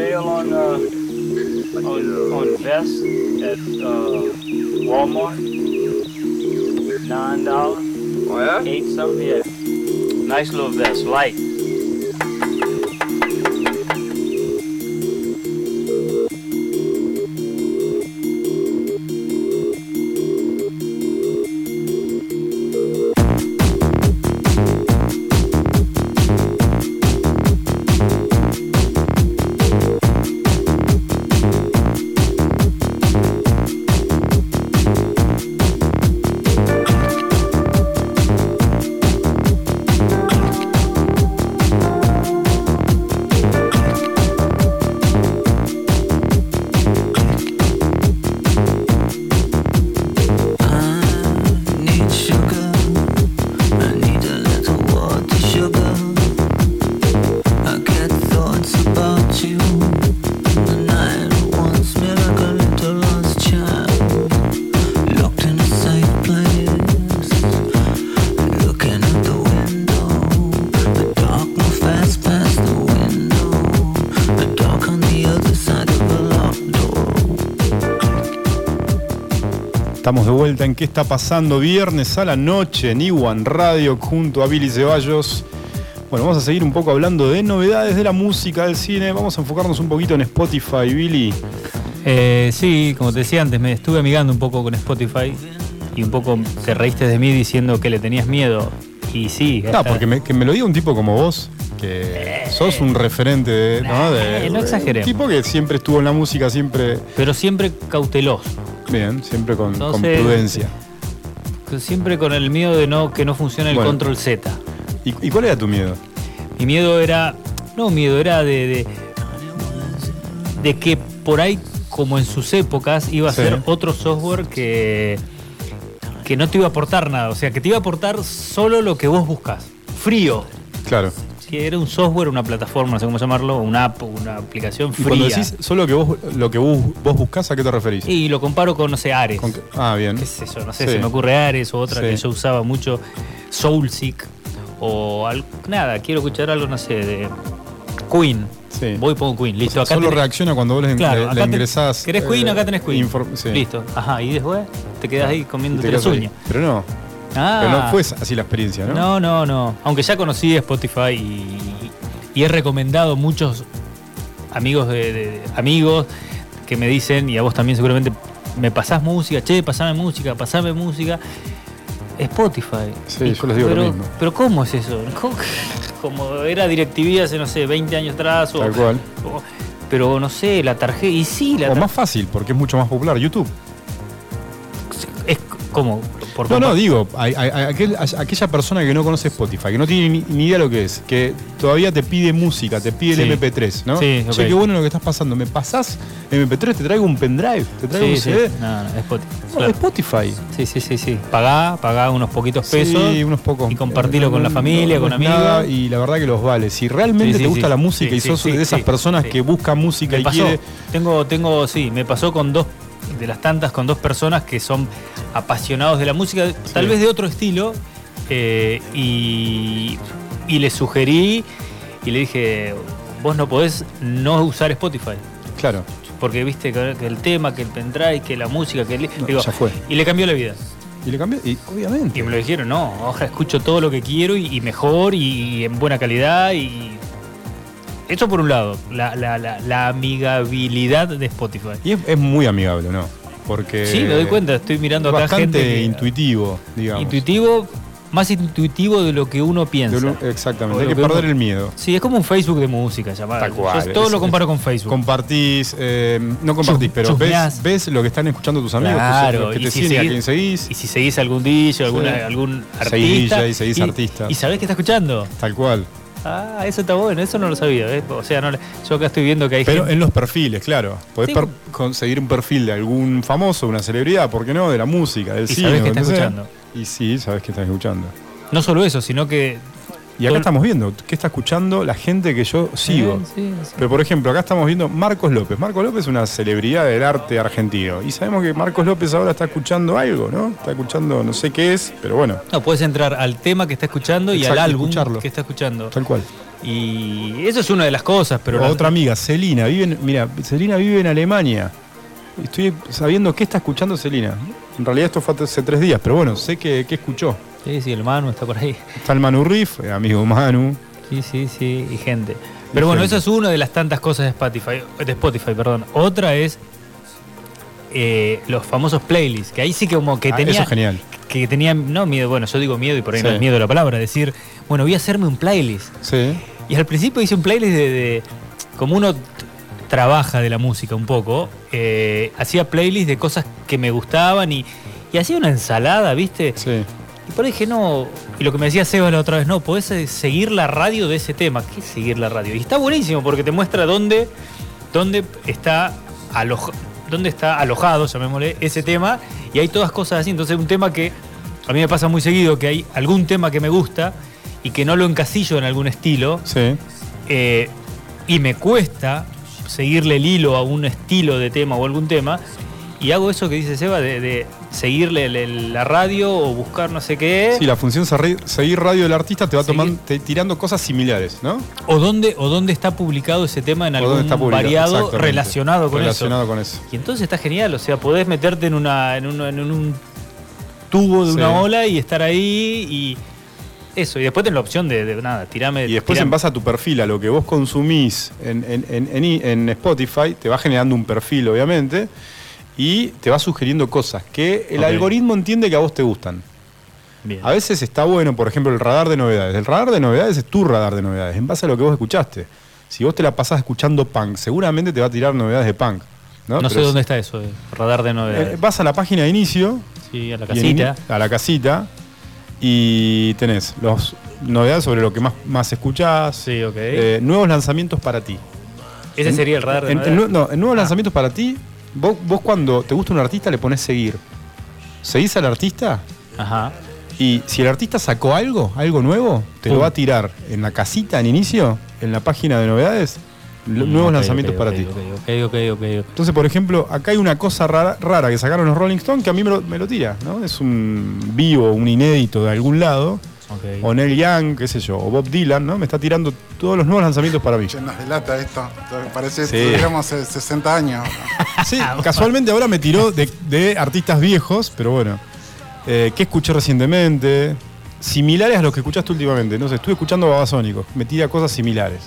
S5: sale on uh, on, on vests at uh, Walmart. Nine dollars.
S6: Oh yeah?
S5: Eight something. Yeah. Nice little vest, light.
S1: Estamos de vuelta en ¿Qué está pasando? Viernes a la noche en Iwan Radio junto a Billy Ceballos. Bueno, vamos a seguir un poco hablando de novedades de la música, del cine. Vamos a enfocarnos un poquito en Spotify, Billy.
S5: Eh, sí, como te decía antes, me estuve amigando un poco con Spotify y un poco te reíste de mí diciendo que le tenías miedo. Y sí,
S1: No, porque me, que me lo diga un tipo como vos, que sos un referente de, ¿no? de-
S5: Eh, no exageremos.
S1: Un tipo que siempre estuvo en la música, siempre
S5: pero siempre cauteloso.
S1: Bien, siempre con, prudencia.
S5: Siempre con el miedo de no que no funcione el
S1: Bueno.
S5: control Z.
S1: ¿Y, y cuál era tu miedo?
S5: Mi miedo era. No miedo, era de, de,
S3: de que por ahí, como en sus épocas, iba a
S1: Sí.
S3: ser otro software que, que no te iba a aportar nada. O sea, que te iba a aportar solo lo que vos buscas. Frío.
S1: Claro.
S3: Que era un software, una plataforma, no sé cómo llamarlo, una app, una aplicación
S1: Y
S3: fría.
S1: cuando decís solo que vos, lo que vos, vos buscás, ¿a qué te referís?
S3: Y lo comparo con, no sé, Ares.
S1: Con que- ah, bien.
S3: qué sé yo, no sé,
S1: Sí.
S3: se me ocurre Ares o otra
S1: Sí.
S3: que yo usaba mucho, Soulseek o nada, quiero escuchar algo, no sé, de Queen.
S1: Sí.
S3: Voy y pongo Queen, listo. acá
S1: Solo
S3: tenés-
S1: reacciona cuando vos
S3: Claro,
S1: le-
S3: acá
S1: le
S3: te-
S1: ingresás.
S3: ¿Querés Queen?
S1: eh,
S3: Acá tenés Queen.
S1: sí.
S3: Listo. Ajá, y después te quedás ahí
S1: Y
S3: comiéndote
S1: te ahí.
S3: uñas.
S1: Pero no.
S3: Ah.
S1: Pero no fue así la experiencia, ¿no?
S3: No, no, no. Aunque ya conocí Spotify y, y he recomendado muchos amigos de, de- amigos que me dicen, y a vos también seguramente, me pasás música, che, pasame música, pasame música. Spotify.
S1: Sí,
S3: Y-
S1: yo les digo lo
S3: pero,
S1: mismo.
S3: Pero ¿cómo es eso? ¿Cómo- Como era DirecTV hace, no sé, 20 años atrás. O,
S1: Tal cual.
S3: o- pero no sé, la tarjeta. Y sí, la
S1: O más fácil, porque es mucho más popular. YouTube.
S3: Es como. Por
S1: No, no, digo, a- a- a- aquel- a- aquella persona que no conoce Spotify, que no tiene ni, ni idea lo que es, que todavía te pide música, te pide
S3: Sí.
S1: el MP3, ¿no?
S3: Sí,
S1: Che,
S3: ok.
S1: qué bueno lo que estás pasando. ¿Me pasás MP3? ¿Te traigo un pendrive? ¿Te traigo
S3: Sí,
S1: un
S3: sí.
S1: CD?
S3: No, no, Spotify.
S1: No,
S3: claro.
S1: Spotify.
S3: Sí, sí, sí, sí. Pagá, pagá unos poquitos pesos.
S1: Sí, unos pocos.
S3: Y compartirlo con la familia,
S1: no
S3: con amigos.
S1: nada, y la verdad que los vale. Si realmente
S3: Sí, sí,
S1: te gusta
S3: sí.
S1: la música
S3: Sí,
S1: y
S3: sí,
S1: sos
S3: sí,
S1: de esas
S3: sí,
S1: personas
S3: sí.
S1: que buscan música
S3: Me
S1: y
S3: pasó.
S1: quiere.
S3: Tengo, tengo, sí, me pasó con dos, de las tantas, con dos personas que son apasionados de la música, tal vez de otro estilo, eh, y, y le sugerí y le dije, vos no podés no usar Spotify.
S1: Claro,
S3: Porque viste que el tema, que el pendrive, que la música, que el...
S1: No,
S3: digo,
S1: ya fue.
S3: Y le cambió la vida.
S1: y le cambié. Y obviamente.
S3: Y me lo dijeron, no, ahora escucho todo lo que quiero y, y mejor y, en buena calidad y... Eso por un lado, la, la- la- la amigabilidad de Spotify.
S1: Y es, es muy amigable, ¿no? Porque.
S3: Sí, me doy cuenta, estoy mirando
S1: es
S3: acá
S1: bastante
S3: gente que-
S1: intuitivo, digamos.
S3: Intuitivo, más intuitivo de lo que uno piensa.
S1: Lo- exactamente, hay que
S3: que
S1: perder
S3: uno-
S1: el miedo.
S3: Sí, es como un Facebook de música, llamada.
S1: Tal cual,
S3: Yo todo
S1: es-
S3: lo comparo con Facebook.
S1: Compartís, eh, no compartís,
S3: Chus-
S1: pero ves, ves lo que están escuchando tus amigos,
S3: Claro,
S1: que te
S3: si
S1: siguen, a
S3: seguís-
S1: quien seguís.
S3: Y si seguís algún DJ, alguna,
S1: Sí.
S3: algún
S1: Seguís
S3: artista.
S1: DJ, seguís
S3: y,
S1: artistas.
S3: Y sabés que está escuchando.
S1: Tal cual.
S3: Ah, eso está bueno, eso no lo sabía. ¿ves? O sea, no le- yo acá estoy viendo que hay
S1: Pero
S3: gente-
S1: en los perfiles, claro. Podés
S3: Sí.
S1: per- conseguir un perfil de algún famoso, una celebridad, ¿por qué no? De la música, del
S3: Y
S1: cine.
S3: sabés que
S1: donde
S3: está
S1: sea.
S3: escuchando.
S1: Y sí, sabes que estás escuchando.
S3: No solo eso, sino que.
S1: Y acá estamos viendo qué está escuchando la gente que yo sigo.
S3: Sí, sí.
S1: Pero por ejemplo, acá estamos viendo Marcos López. Marcos López es una celebridad del arte argentino. Y sabemos que Marcos López ahora está escuchando algo, ¿no? Está escuchando, no sé qué es, pero bueno,
S3: No, puedes entrar al tema que está escuchando y al álbum
S1: escucharlo.
S3: que está escuchando.
S1: tal cual.
S3: Y eso es una de las cosas, pero. la-
S1: Otra amiga, Celina, vive en, mira, Celina vive en Alemania. Estoy sabiendo qué está escuchando Celina. En realidad esto fue hace tres días, pero bueno, sé que, que escuchó.
S3: Sí, sí, el Manu está por ahí.
S1: Está el Manu Riff, eh, amigo Manu.
S3: Sí, sí, sí, y gente. Pero bueno,
S1: gente.
S3: esa es una de las tantas cosas de Spotify, de Spotify, perdón. Otra es eh, los famosos playlists, que ahí sí que como que
S1: Ah,
S3: tenía
S1: eso es genial.
S3: que tenía no miedo, bueno, yo digo miedo y por ahí no
S1: Sí.
S3: es miedo la palabra, decir, bueno, voy a hacerme un playlist.
S1: Sí.
S3: Y al principio hice un playlist de, de- como uno trabaja de la música un poco, eh, hacía playlists de cosas que me gustaban y, y hacía una ensalada, ¿viste?
S1: Sí.
S3: Y por ahí dije, no, y lo que me decía Seba la otra vez, no, podés seguir la radio de ese tema. ¿Qué es seguir la radio? Y está buenísimo porque te muestra dónde, dónde está aloj- dónde está alojado, llamémosle, ese tema, y hay todas cosas así. Entonces un tema que a mí me pasa muy seguido, que hay algún tema que me gusta y que no lo encasillo en algún estilo,
S1: Sí.
S3: eh, y me cuesta seguirle el hilo a un estilo de tema o algún tema, y hago eso que dice Seba, de, de seguirle el- el- la radio o buscar no sé qué,
S1: Sí, la función seguir radio del artista te va tomando, te- tirando cosas similares, ¿no?
S3: o, dónde, o dónde está publicado ese tema en algún variado relacionado con
S1: Relacionado
S3: eso.
S1: con eso.
S3: Y entonces está genial, o sea, podés meterte en, una, en, un, en un tubo de
S1: Sí.
S3: una ola y estar ahí y eso, y después tenés la opción de, de nada, tirame.
S1: Y después
S3: tirame-
S1: en base a tu perfil, a lo que vos consumís en, en- en- en Spotify, te va generando un perfil, obviamente, y te va sugiriendo cosas que el algoritmo entiende que a vos te gustan.
S3: Bien.
S1: A veces está bueno, por ejemplo, el radar de novedades. El radar de novedades es tu radar de novedades, en base a lo que vos escuchaste. Si vos te la pasás escuchando punk, seguramente te va a tirar novedades de punk. No,
S3: No, sé dónde está eso, de radar de
S1: eh,
S3: novedades.
S1: vas a la página de inicio,
S3: sí, a la
S1: en
S3: casita.
S1: a la casita, y tenés los novedades sobre lo que más, más escuchás,
S3: Sí, ok.
S1: eh, nuevos lanzamientos para ti.
S3: Ese sería el radar de
S1: En,
S3: novedades.
S1: no, nuevos
S3: Ah.
S1: lanzamientos para ti, vos, vos cuando te gusta un artista le pones seguir. Seguís al artista
S3: Ajá.
S1: y si el artista sacó algo, algo nuevo, te lo va a tirar en la casita en inicio, en la página de novedades,
S3: Mm,
S1: nuevos
S3: ok,
S1: lanzamientos
S3: ok,
S1: para
S3: ok,
S1: ti. Entonces, por ejemplo, acá hay una cosa rara, rara que sacaron los Rolling Stones que a mí me lo, me lo tira, ¿no? Es un vivo, un inédito de algún lado, o Neil Young, qué sé yo, o Bob Dylan, ¿no? Me está tirando todos los nuevos lanzamientos para mí.
S2: Che, nos delata esto. Parece
S1: Sí.
S2: que tuviéramos eh, 60 años.
S1: Sí, casualmente ahora me tiró de, de artistas viejos, pero bueno. Eh, ¿Qué escuché recientemente? Similares a los que escuchaste últimamente. No sé, estuve escuchando Babasónicos. Me tira cosas similares.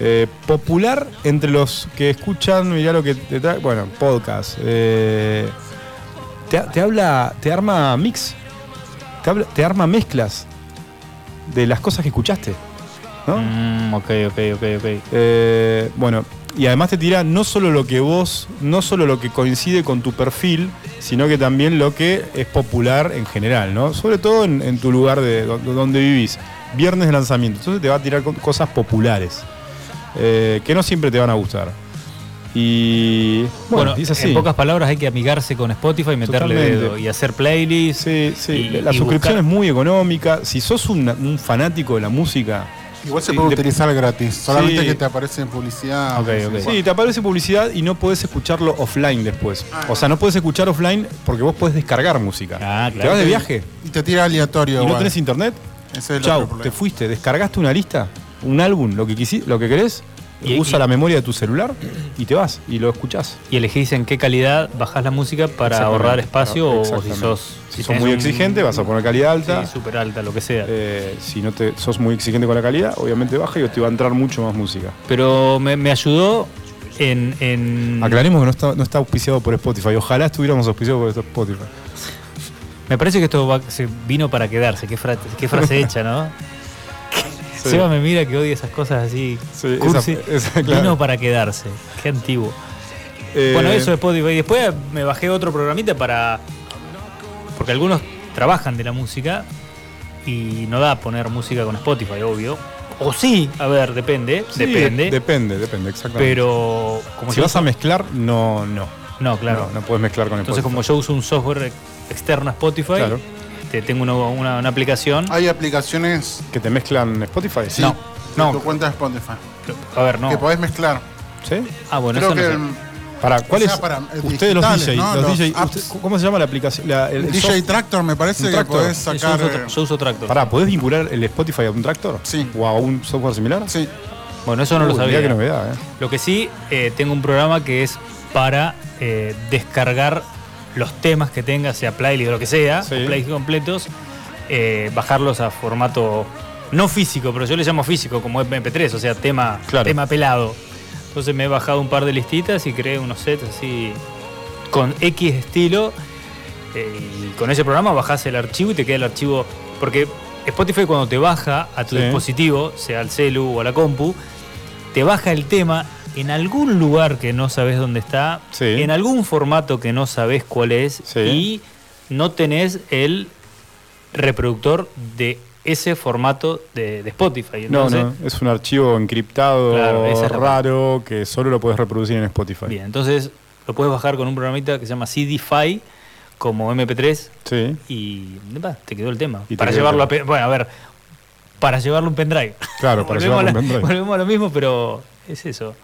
S1: Eh, popular entre los que escuchan, mirá lo que te trae. Bueno, podcast. eh, te, te habla, te arma mix. Te, habla- te arma mezclas de las cosas que escuchaste. ¿no?
S3: Mm, ok, ok, ok, ok.
S1: Eh, bueno, y además te tira no solo lo que vos, no solo lo que coincide con tu perfil, sino que también lo que es popular en general, ¿no? Sobre todo en, en tu lugar de do- donde vivís. Viernes de lanzamiento. Entonces te va a tirar cosas populares. eh, que no siempre te van a gustar. Y bueno,
S3: Bueno,
S1: dice así.
S3: en pocas palabras hay que amigarse con Spotify, meterle
S1: Totalmente.
S3: dedo y hacer playlists.
S1: Sí, sí.
S3: y-
S1: la
S3: y
S1: suscripción
S3: buscar-
S1: es muy económica. Si sos un, un fanático de la música,
S2: Igual se
S1: Sí,
S2: puede
S1: de-
S2: utilizar gratis. Solamente
S1: Sí.
S2: que te aparece en publicidad.
S1: Sí, te aparece publicidad y no podés escucharlo offline después. O sea, no podés escuchar offline porque vos podés descargar música.
S3: Ah,
S1: Te vas de viaje
S2: Y te tira aleatorio.
S1: y no tenés internet.
S2: Ese es el
S1: Chau,
S2: otro problema.
S1: te fuiste, descargaste una lista, un álbum, lo que quisi- lo que querés,
S3: Y-
S1: usa
S3: y-
S1: la memoria de tu celular y te vas y lo escuchás.
S3: Y elegís en qué calidad bajás la música para ahorrar espacio o- si sos,
S1: Si sos muy
S3: un-
S1: exigente, vas a poner calidad alta.
S3: Sí, súper alta, lo que sea.
S1: Eh, si no te sos muy exigente con la calidad, obviamente baja y te va a entrar mucho más música.
S3: Pero me, me ayudó en, en-
S1: Aclaremos que no está, no está auspiciado por Spotify. Ojalá estuviéramos auspiciados por Spotify.
S3: Me parece que esto va- se vino para quedarse. Qué, fra- qué frase hecha, ¿no?
S1: Sí.
S3: Seba me mira que odia esas cosas así.
S1: Sí,
S3: cursi.
S1: esa- esa, claro.
S3: Vino para quedarse. Qué antiguo.
S1: Eh,
S3: Bueno, eso de Spotify. Después me bajé otro programita para. Porque algunos trabajan de la música y no da poner música con Spotify, obvio. O sí, a ver, depende.
S1: sí,
S3: depende.
S1: de- depende, depende, exactamente.
S3: pero como
S1: si vas a mezclar, no, no.
S3: No, claro.
S1: No, no puedes mezclar con
S3: Entonces,
S1: Spotify.
S3: como yo uso un software externo a Spotify,
S1: Claro.
S3: Este, tengo una, una- una aplicación.
S2: Hay aplicaciones.
S1: ¿Que te mezclan Spotify?
S2: Sí,
S3: No, no.
S2: tu cuenta de Spotify.
S3: A ver, no.
S2: Que podés mezclar.
S1: ¿Sí?
S3: Ah, bueno,
S2: Creo
S3: eso
S2: que
S3: no sé.
S1: Para, ¿cuál
S2: O sea,
S1: es?
S2: para, eh,
S1: ustedes los
S2: digitales,
S1: DJ,
S2: ¿no?
S1: los
S2: Los
S1: DJ,
S2: apps.
S1: usted- ¿cómo se llama la aplicación? La- el- el
S2: DJ
S1: soft-
S2: Tractor me parece
S1: un
S2: que
S1: tractor.
S2: podés
S3: yo,
S2: sacar.
S3: uso,
S2: eh,
S3: yo uso Tractor.
S1: Pará, ¿podés vincular el Spotify a un tractor?
S2: Sí.
S1: ¿O a un software similar?
S2: Sí.
S3: Bueno, eso no lo sabía.
S1: qué novedad, ¿eh?
S3: Lo que sí, eh, tengo un programa que es para eh, descargar los temas que tenga, sea playlist o lo que sea,
S1: Sí.
S3: o playlists completos, eh, bajarlos a formato no físico, pero yo le llamo físico como MP3, o sea, tema,
S1: Claro.
S3: tema pelado. Entonces me he bajado un par de listitas y creé unos sets así con X estilo. eh, y con ese programa bajás el archivo y te queda el archivo. Porque Spotify cuando te baja a tu
S1: Sí.
S3: dispositivo, sea al celu o a la compu, te baja el tema en algún lugar que no sabes dónde está,
S1: Sí.
S3: en algún formato que no sabes cuál es,
S1: Sí.
S3: y no tenés el reproductor de ese formato de, de Spotify.
S1: No,
S3: Entonces,
S1: no, es un archivo encriptado,
S3: Claro, es
S1: raro, que solo lo puedes reproducir en Spotify.
S3: Bien, entonces lo puedes bajar con un programita que se llama CDFI como MP3
S1: Sí.
S3: y te quedó el tema.
S1: Y
S3: para llevarlo a bueno, a ver, para llevarlo un pendrive.
S1: Claro, para llevarlo
S3: a
S1: un pendrive.
S3: volvemos a lo mismo, pero es eso.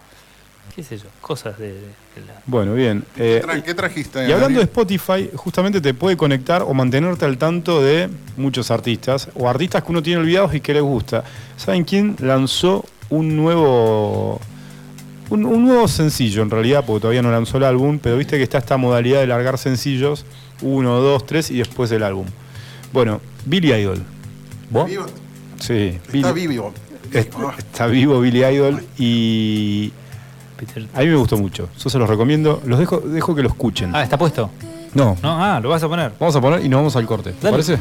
S3: ¿Qué es eso? Cosas de, de la...
S1: Bueno, bien. Eh,
S2: Tra- ¿Qué trajiste?
S1: y hablando de? Spotify, justamente te puede conectar o mantenerte al tanto de muchos artistas o artistas que uno tiene olvidados y que les gusta. ¿Saben quién lanzó un nuevo un, un nuevo sencillo en realidad, porque todavía no lanzó el álbum, pero viste que está esta modalidad de largar sencillos, uno, dos, tres y después el álbum. Bueno, Billy Idol. ¿Vos?
S2: Vivo.
S1: Sí,
S2: Está
S1: Billy-
S2: vivo.
S1: Está, está vivo Billy Idol y
S3: Peter-
S1: a mí me gustó mucho. Yo se los recomiendo. Los dejo, dejo que lo escuchen.
S3: Ah, está puesto.
S1: No,
S3: No, ah, lo vas a poner.
S1: vamos a poner y nos vamos al corte. ¿Te
S3: Dale.
S1: parece?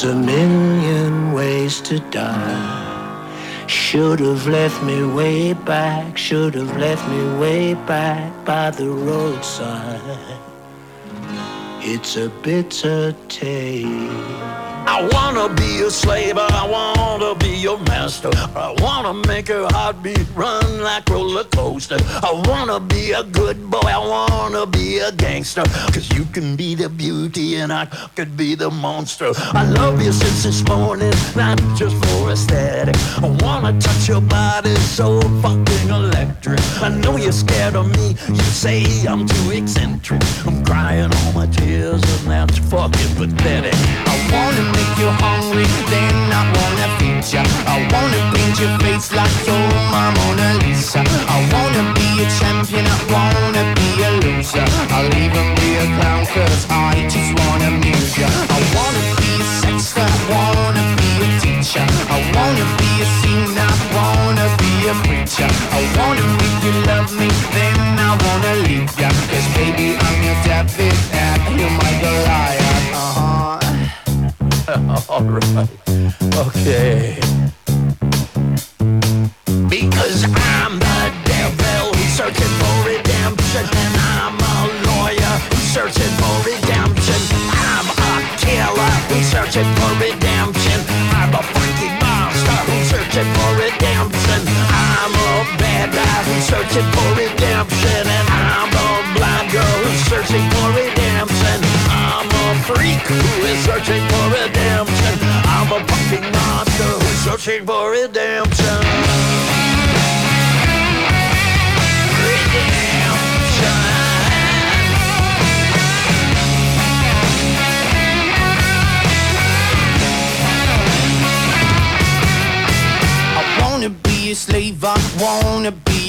S7: There's a million ways to die. Should have left me way back. Should have left me way back by the roadside. It's a bitter taste.
S5: I wanna be a slave, I wanna be your master. I wanna make your heartbeat run like roller coaster. I wanna be a good boy, I wanna be a gangster. Cause you can be the beauty and I could be the monster. I love you since this morning, not just for aesthetic. I wanna touch your body so fucking electric. I know you're scared of me, you say I'm too eccentric. I'm crying all my tears and that's fucking pathetic. I wanna make you hungry, then I wanna feed ya. I wanna paint your face like you're my Mona Lisa. I wanna be a champion, I wanna be a loser. I'll even be a clown cause I just wanna amuse ya. I wanna be a sexter, I wanna be a teacher. I wanna be a singer, I wanna be a preacher. I wanna make you love me, then I wanna leave ya. Cause baby, I'm your David and you're my Goliath. Uh-huh. Alright. Okay. Because I'm the devil who's searching for redemption. And I'm a lawyer who's searching for redemption. I'm a killer who's searching for redemption. I'm a fucking monster who's searching for redemption. I'm a bad guy who's searching for redemption. And I'm a blind girl who's searching for redemption. Freak who is searching for redemption. I'm a fucking monster who's searching for. Redemption.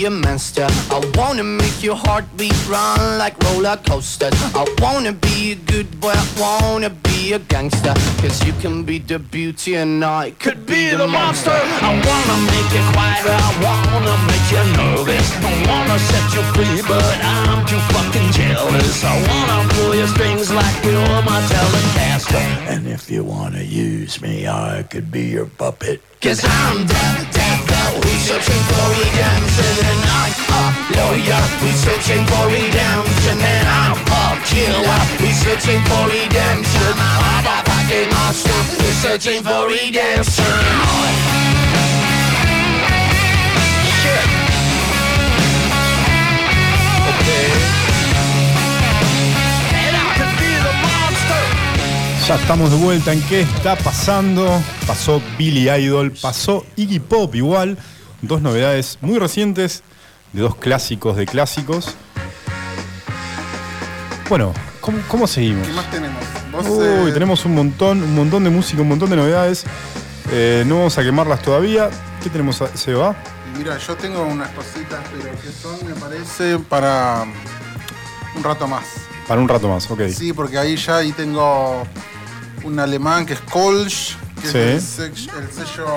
S7: Be a monster. I wanna make your heartbeat run like roller coasters. I wanna be a good boy, I wanna be a gangster. Cause you can be the beauty and I could be the monster.
S5: I wanna make you quiet, I wanna make you nervous. I wanna set you free, but I'm too fucking jealous. I wanna pull your strings like you're my Telecaster. And if you wanna use me, I could be your puppet.
S7: Cause I'm deaf, deaf, who's searching for redemption And I'm lawyer, who's searching for redemption And I'm a killer, who's searching for redemption I'm a for redemption.
S1: Ya estamos de vuelta en qué está pasando. Pasó Billy Idol, pasó Iggy Pop igual. Dos novedades muy recientes de dos clásicos de clásicos. Bueno, ¿cómo, cómo seguimos?
S2: ¿Qué más tenemos? Vos,
S1: Uy,
S2: eh,
S1: tenemos un montón, un montón de música, un montón de novedades. Eh, no vamos a quemarlas todavía. ¿Qué tenemos? a- ¿Se va?
S2: Mira, yo tengo unas cositas, pero que son, me parece, para un rato más.
S1: Para un rato más, ok.
S2: Sí, porque ahí ya ahí tengo un alemán que es Kolsch, que
S1: Sí.
S2: es el, sello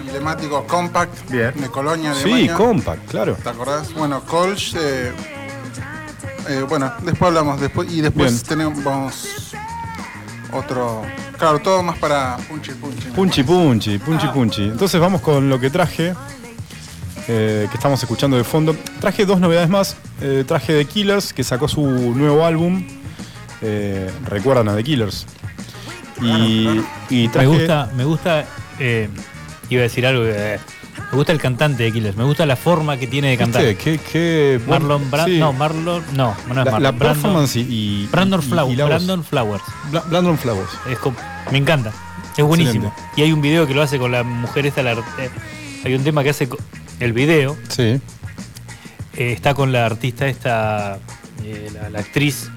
S2: emblemático Compact
S1: Bien.
S2: de Colonia,
S1: Sí,
S2: Alemania.
S1: compact, claro.
S2: ¿Te acordás? Bueno, Kolsch, eh, eh, bueno, después hablamos, después y después
S1: Bien.
S2: tenemos otro, claro, todo más para Punchy Punchy.
S1: Punchi punchi, punchi punchi. Entonces vamos con lo que traje, eh, que estamos escuchando de fondo. Traje dos novedades más. Eh, traje The Killers, que sacó su nuevo álbum. Eh, Recuerdan a The Killers. Y, y traje.
S3: Me gusta, me gusta, eh, iba a decir algo, eh, me gusta el cantante de Killers, me gusta la forma que tiene de cantar.
S1: Qué,
S3: Marlon Brando,
S1: sí.
S3: no, Marlon, no, no es
S1: La,
S3: Marlon,
S1: la
S3: Brandon-
S1: performance y, y-
S3: Brandon,
S1: y-
S3: Flow-
S1: y.
S3: Brandon Flowers.
S1: Bla- Brandon Flowers.
S3: Es como- me encanta. Es buenísimo.
S1: Excelente.
S3: Y hay un video que lo hace con la mujer esta. la- eh, hay un tema que hace el video.
S1: Sí.
S3: eh, está con la artista esta, eh, la, la actriz.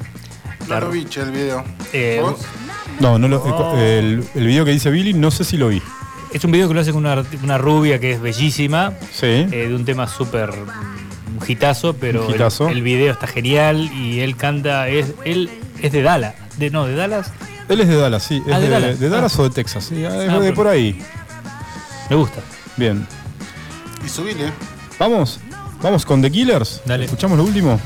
S3: la-
S2: el video.
S3: Eh,
S2: ¿Vos?
S1: No, no lo-
S3: Oh.
S1: el, el video que dice Billy, no sé si lo vi.
S3: es un video que lo hace con una, rubia que es bellísima.
S1: Sí.
S3: eh, de un tema súper un hitazo, pero
S1: Un hitazo.
S3: El, el video está genial y él canta, es, él es de Dallas, de, no, de Dallas,
S1: Él es de Dallas, sí. Es
S3: Ah, de
S1: de,
S3: Dallas.
S1: de Dallas
S3: Ah.
S1: o de Texas. Sí, es
S3: Ah,
S1: de por ahí.
S3: me gusta.
S1: Bien.
S2: Y subile.
S1: ¿Vamos? ¿Vamos con The Killers?
S3: Dale.
S1: ¿Escuchamos lo último?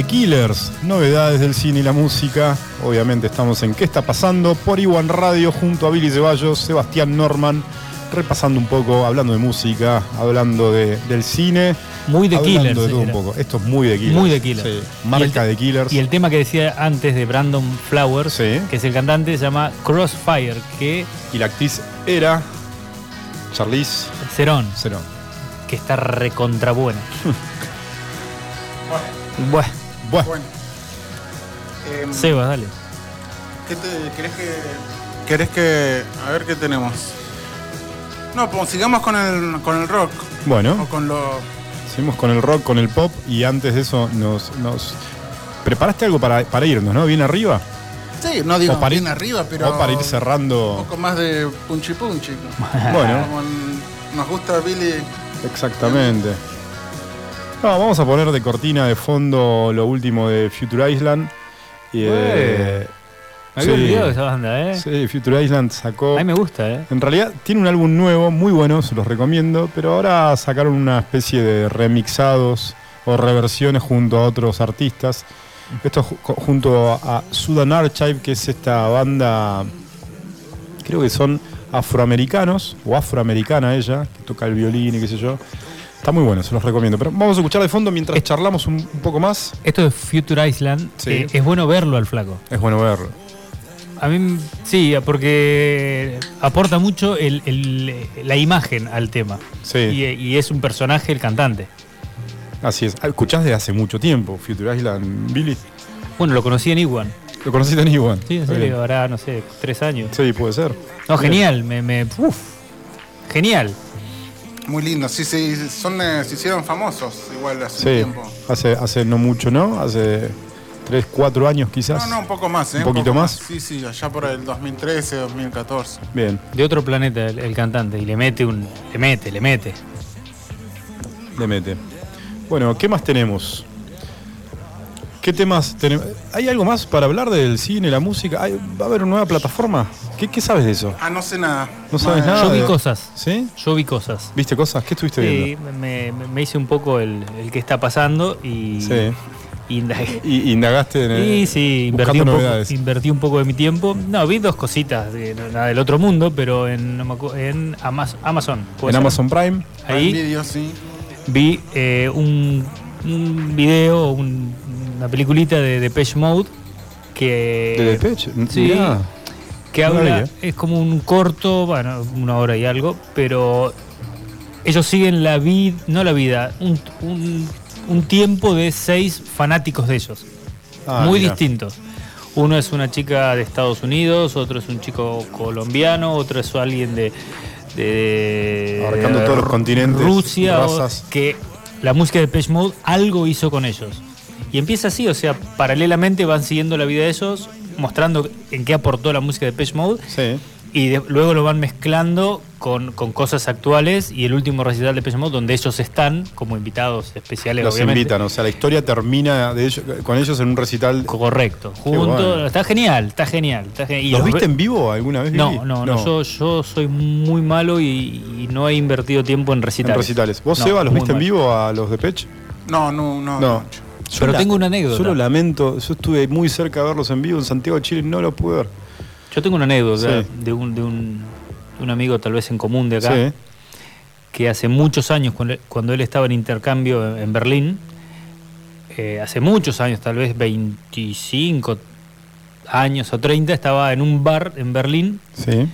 S8: The
S1: Killers, novedades del cine y la música. Obviamente estamos en ¿Qué está pasando? Por Iwan Radio junto a Billy Ceballos, Sebastián Norman, repasando un poco, hablando de música, hablando de- del cine.
S3: Muy de
S1: hablando
S3: Killers,
S1: de todo un poco. Esto es muy de Killers.
S3: Muy de Killers.
S1: Sí, marca de Killers.
S3: Y el tema que decía antes de Brandon Flowers,
S1: Sí.
S3: que es el cantante, se llama Crossfire, que
S1: Y la actriz era Charlize
S3: Cerón,
S1: Theron.
S3: que está recontra buena. Bueno,
S1: Bueno,
S2: Bueno. Em,
S3: Seba, dale.
S2: ¿Qué te, ¿Querés que.? ¿Querés que.? A ver qué tenemos. No, pues sigamos con el, con el rock.
S1: bueno.
S2: O con lo.
S1: Seguimos con el rock, con el pop y antes de eso nos, nos preparaste algo para, para irnos, ¿no? Bien arriba.
S2: Sí, no digo
S1: O para ir-
S2: bien arriba, pero.
S1: o para ir
S2: Un
S1: cerrando.
S2: poco más de punchy punchy.
S1: Bueno,
S2: Como en- nos gusta Billy.
S1: exactamente. No, vamos a poner de cortina de fondo lo último de Future Island. Y, eh,
S3: Me había
S1: sí,
S3: olvidado de esa banda, ¿eh?
S1: Sí, Future Island sacó.
S3: A mí me gusta, ¿eh?
S1: En realidad tiene un álbum nuevo, muy bueno, se los recomiendo, pero ahora sacaron una especie de remixados o reversiones junto a otros artistas. Esto ju- junto a Sudan Archive, que es esta banda, creo que son afroamericanos, o afroamericana ella, que toca el violín y qué sé yo. Está muy bueno, se los recomiendo. Pero vamos a escuchar de fondo mientras charlamos un, un poco más.
S3: Esto de Future Island,
S1: Sí.
S3: eh, es bueno verlo al flaco.
S1: Es bueno verlo.
S3: A mí sí, porque aporta mucho el- el- la imagen al tema.
S1: Sí,
S3: Y, y es un personaje el cantante.
S1: así es. Escuchás desde hace mucho tiempo Future Island, Billy.
S3: Bueno, lo conocí en Iguan.
S1: ¿Lo conociste en Iguan?
S3: Sí, en serio, ahora, no sé, tres años.
S1: Sí, puede ser.
S3: No, genial, me, me- uf, genial.
S2: Muy lindo. Sí, sí, son, eh, se hicieron famosos igual hace un
S1: Sí,
S2: tiempo.
S1: hace, hace no mucho, ¿no? Hace 3, 4 años quizás.
S2: No, no, un poco más, ¿eh?
S1: ¿Un poquito más?
S2: Sí, sí, allá por el 2013, 2014.
S1: Bien,
S3: De otro planeta el, el cantante. Y le mete un. Le mete, le mete.
S1: le mete. Bueno, ¿qué más tenemos? ¿Qué temas tenemos? ¿Hay algo más para hablar del cine, la música? ¿Hay- ¿Va a haber una nueva plataforma? ¿Qué, qué sabes de eso?
S2: Ah, no sé nada.
S1: No sabes nada.
S3: Yo vi
S1: de-
S3: cosas.
S1: ¿Sí?
S3: Yo vi cosas.
S1: ¿Viste cosas? ¿Qué estuviste
S3: Sí,
S1: viendo?
S3: me, me- me hice un poco el, el que está pasando y.
S1: Sí.
S3: y indagué.
S1: Y indagaste en el-
S3: Y sí, invertí
S1: buscando
S3: un, poco,
S1: novedades.
S3: invertí un poco de mi tiempo. No, vi dos cositas, de, nada del otro mundo, pero en, en Amaz- Amazon. ¿puede
S1: En
S3: ser?
S1: Amazon Prime.
S3: Ahí
S2: Video, sí.
S3: vi eh, un, un video, un- una peliculita de Depeche Mode que,
S1: ¿De Depeche?
S3: sí.
S1: Mirá.
S3: que
S1: la
S3: habla,
S1: eh.
S3: es como un corto, bueno, una hora y algo, pero ellos siguen la vida, no la vida, un, un- un tiempo de seis fanáticos de ellos,
S1: Ah,
S3: muy distintos. Uno es una chica de Estados Unidos, otro es un chico colombiano, otro es alguien de, de
S1: Abarcando todos los continentes,
S3: Rusia, o- que la música de Depeche Mode algo hizo con ellos. Y empieza así, o sea, paralelamente van siguiendo la vida de ellos, mostrando en qué aportó la música de Depeche Mode,
S1: Sí.
S3: y de- luego lo van mezclando con, con cosas actuales, y el último recital de Depeche Mode, donde ellos están como invitados especiales,
S1: Los
S3: obviamente.
S1: invitan, o sea, la historia termina de ellos, con ellos en un recital.
S3: Correcto, juntos,
S1: bueno.
S3: está genial, está genial. Está genial. Y
S1: ¿Los
S3: los
S1: viste en vivo alguna vez?
S3: No, no, no, yo, yo soy muy malo y, y no he invertido tiempo en
S1: en
S3: recitales.
S1: recitales. ¿Vos,
S3: No,
S1: Seba, los viste en vivo a los de Pech?
S2: No, no, no.
S1: No.
S3: Pero
S1: la-
S3: tengo una anécdota.
S1: Yo lo lamento, yo estuve muy cerca de verlos en vivo en Santiago de Chile y no lo pude ver.
S3: Yo tengo una anécdota
S1: Sí.
S3: de, un, de, un, de un amigo tal vez en común de acá,
S1: Sí.
S3: que hace muchos años, cuando él, estaba en intercambio en, Berlín, eh, hace muchos años, tal vez 25 años o 30, estaba en un bar en Berlín,
S1: Sí.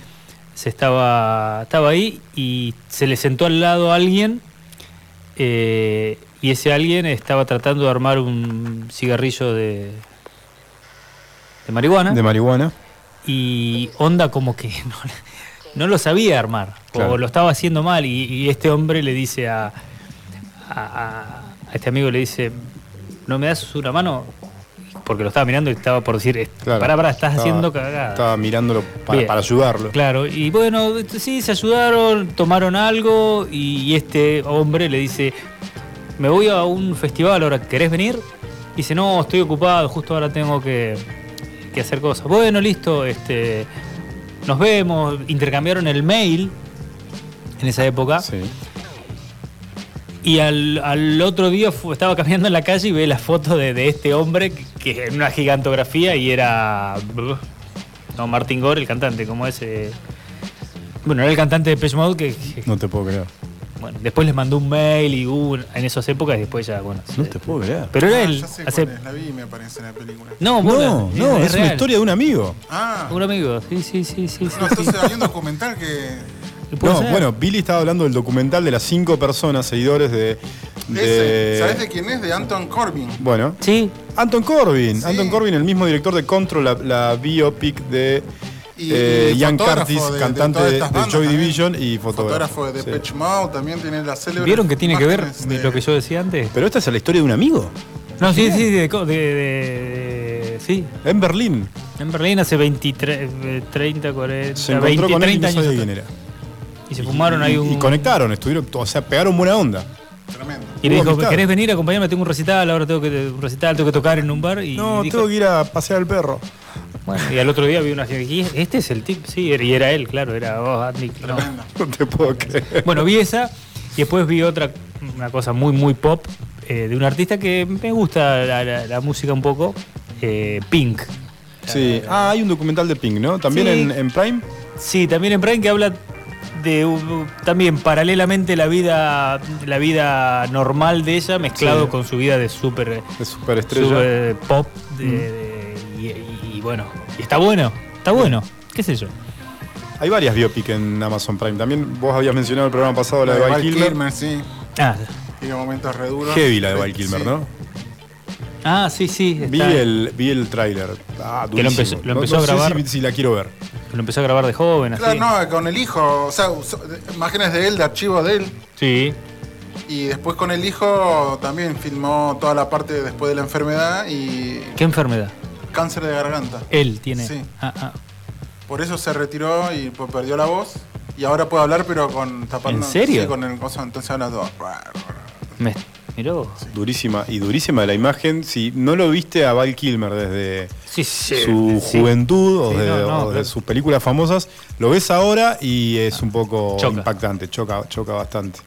S3: se estaba, estaba ahí y se le sentó al lado alguien eh, y ese alguien estaba tratando de armar un cigarrillo de, de marihuana.
S1: De marihuana.
S3: y onda como que no, no lo sabía armar
S1: Claro.
S3: o lo estaba haciendo mal y, y este hombre le dice a, a, este amigo le dice no me das una mano porque lo estaba mirando y estaba por decir "Eh,
S1: Claro.
S3: pará pará estás
S1: Estaba-
S3: haciendo cagada
S1: Estaba mirándolo para ayudarlo.
S3: claro y bueno sí se ayudaron tomaron algo y este hombre le dice me voy a un festival ahora querés venir dice no estoy ocupado justo ahora tengo que que hacer cosas. Bueno, listo, este, nos vemos, intercambiaron el mail en esa época
S1: Sí.
S3: Y al, al otro día estaba caminando en la calle y ve la foto de, de este hombre que, en una gigantografía y era. No, Martin Gore, el cantante, como ese. Bueno, era el cantante de Depeche Mode que, que-
S1: No te puedo creer.
S3: Bueno, después les mandó un mail y hubo un- en esas épocas y después ya, bueno.
S1: No
S3: se-
S1: te puedo creer.
S3: Pero era
S2: Ah,
S3: él.
S2: ya sé
S3: hace-
S2: cuál es, la vi y me aparece en la película.
S3: No,
S1: No,
S3: bueno,
S1: no, es, una
S3: real.
S1: historia de un amigo.
S2: Ah,
S3: Un amigo, sí, sí, sí, sí. sí,
S2: no,
S3: sí.
S2: entonces hay un documental que.
S3: Puede
S1: No,
S3: ser.
S1: bueno, Billy estaba hablando del documental de las cinco personas, seguidores de. de-
S2: Ese, ¿Sabes de quién es? De Anton Corbin.
S1: Bueno,
S3: Sí,
S1: Anton Corbin.
S2: Sí.
S1: Anton Corbin, el mismo director de Control, la, la biopic de
S2: Y-
S1: eh,
S2: y
S1: Ian Curtis,
S2: de- de
S1: cantante de, de
S2: bandas
S1: Joy
S2: también.
S1: Division y fotógrafo.
S2: Fotógrafo de
S1: Sí.
S2: Mode, también tiene la célebre.
S3: ¿vieron que tiene que ver de
S2: de-
S3: lo que yo decía antes?
S1: Pero esta es la historia de un amigo.
S3: No, sí, sí, de, de- de- de- sí.
S1: En Berlín.
S3: En Berlín hace 23, eh, 30, 40,
S1: Se encontró
S3: 20,
S1: con él y
S3: 30
S1: no sabía
S3: años.
S1: quién era.
S3: Y se fumaron ahí
S1: Y-
S3: un.
S1: Y conectaron, estuvieron, o sea, pegaron buena onda.
S2: Tremendo.
S3: Y le dijo,
S1: amistad.
S3: ¿querés venir a acompañarme? Tengo un recital, ahora tengo que un recital, tengo que tocar en un bar. Y
S1: No,
S3: dijo,
S1: tengo que ir a pasear al perro.
S3: Bueno, y al otro día vi una y este es el tip, sí, y era él, claro, era vos, Andy. no.
S1: No te puedo creer.
S3: Bueno, vi esa y después vi otra, una cosa muy, muy pop, eh, de un artista que me gusta la, la- la música un poco, eh, Pink.
S1: Sí. Ah, hay un documental de Pink, ¿no? También
S3: Sí.
S1: en, en Prime.
S3: Sí, también en Prime que habla de uh, también paralelamente la vida la vida normal de ella mezclado
S1: Sí.
S3: con su vida de súper
S1: De superestrella.
S3: súper pop de- y bueno, y está bueno, está bueno, qué sé yo.
S1: Hay varias biopic en Amazon Prime. También vos habías mencionado el programa pasado la de
S2: Val
S1: Val Kilmer.
S2: sí.
S3: Ah,
S2: Tiene momentos re duros.
S1: Heavy la de Val
S2: Sí.
S1: Kilmer, ¿no?
S3: ah sí, sí,
S1: Vi el, vi el tráiler. Ah,
S3: Que lo empezó- lo
S1: No-
S3: empezó
S1: no
S3: a
S1: sé
S3: grabar.
S1: si, si la quiero ver.
S3: lo empezó a grabar de joven así.
S2: Claro, no, con el hijo. O sea, imágenes de él, de archivo de él.
S3: Sí.
S2: Y después con el hijo también filmó toda la parte después de la enfermedad y
S3: ¿Qué enfermedad?
S2: Cáncer de garganta.
S3: Él tiene.
S2: Sí.
S3: Ah, ah.
S2: Por eso se retiró y pues, perdió la voz. Y ahora puede hablar, pero con tapando.
S3: ¿En serio?
S2: Sí, con el coso, entonces habla todo.
S3: Me, miró.
S1: Durísima. Y durísima la imagen. Si no lo viste a Val Kilmer desde
S3: Sí, sí,
S1: su
S3: sí.
S1: juventud o, de,
S3: no, no,
S1: o de
S3: pero-
S1: sus películas famosas, lo ves ahora y es un poco
S3: Choca.
S1: impactante, choca, choca bastante.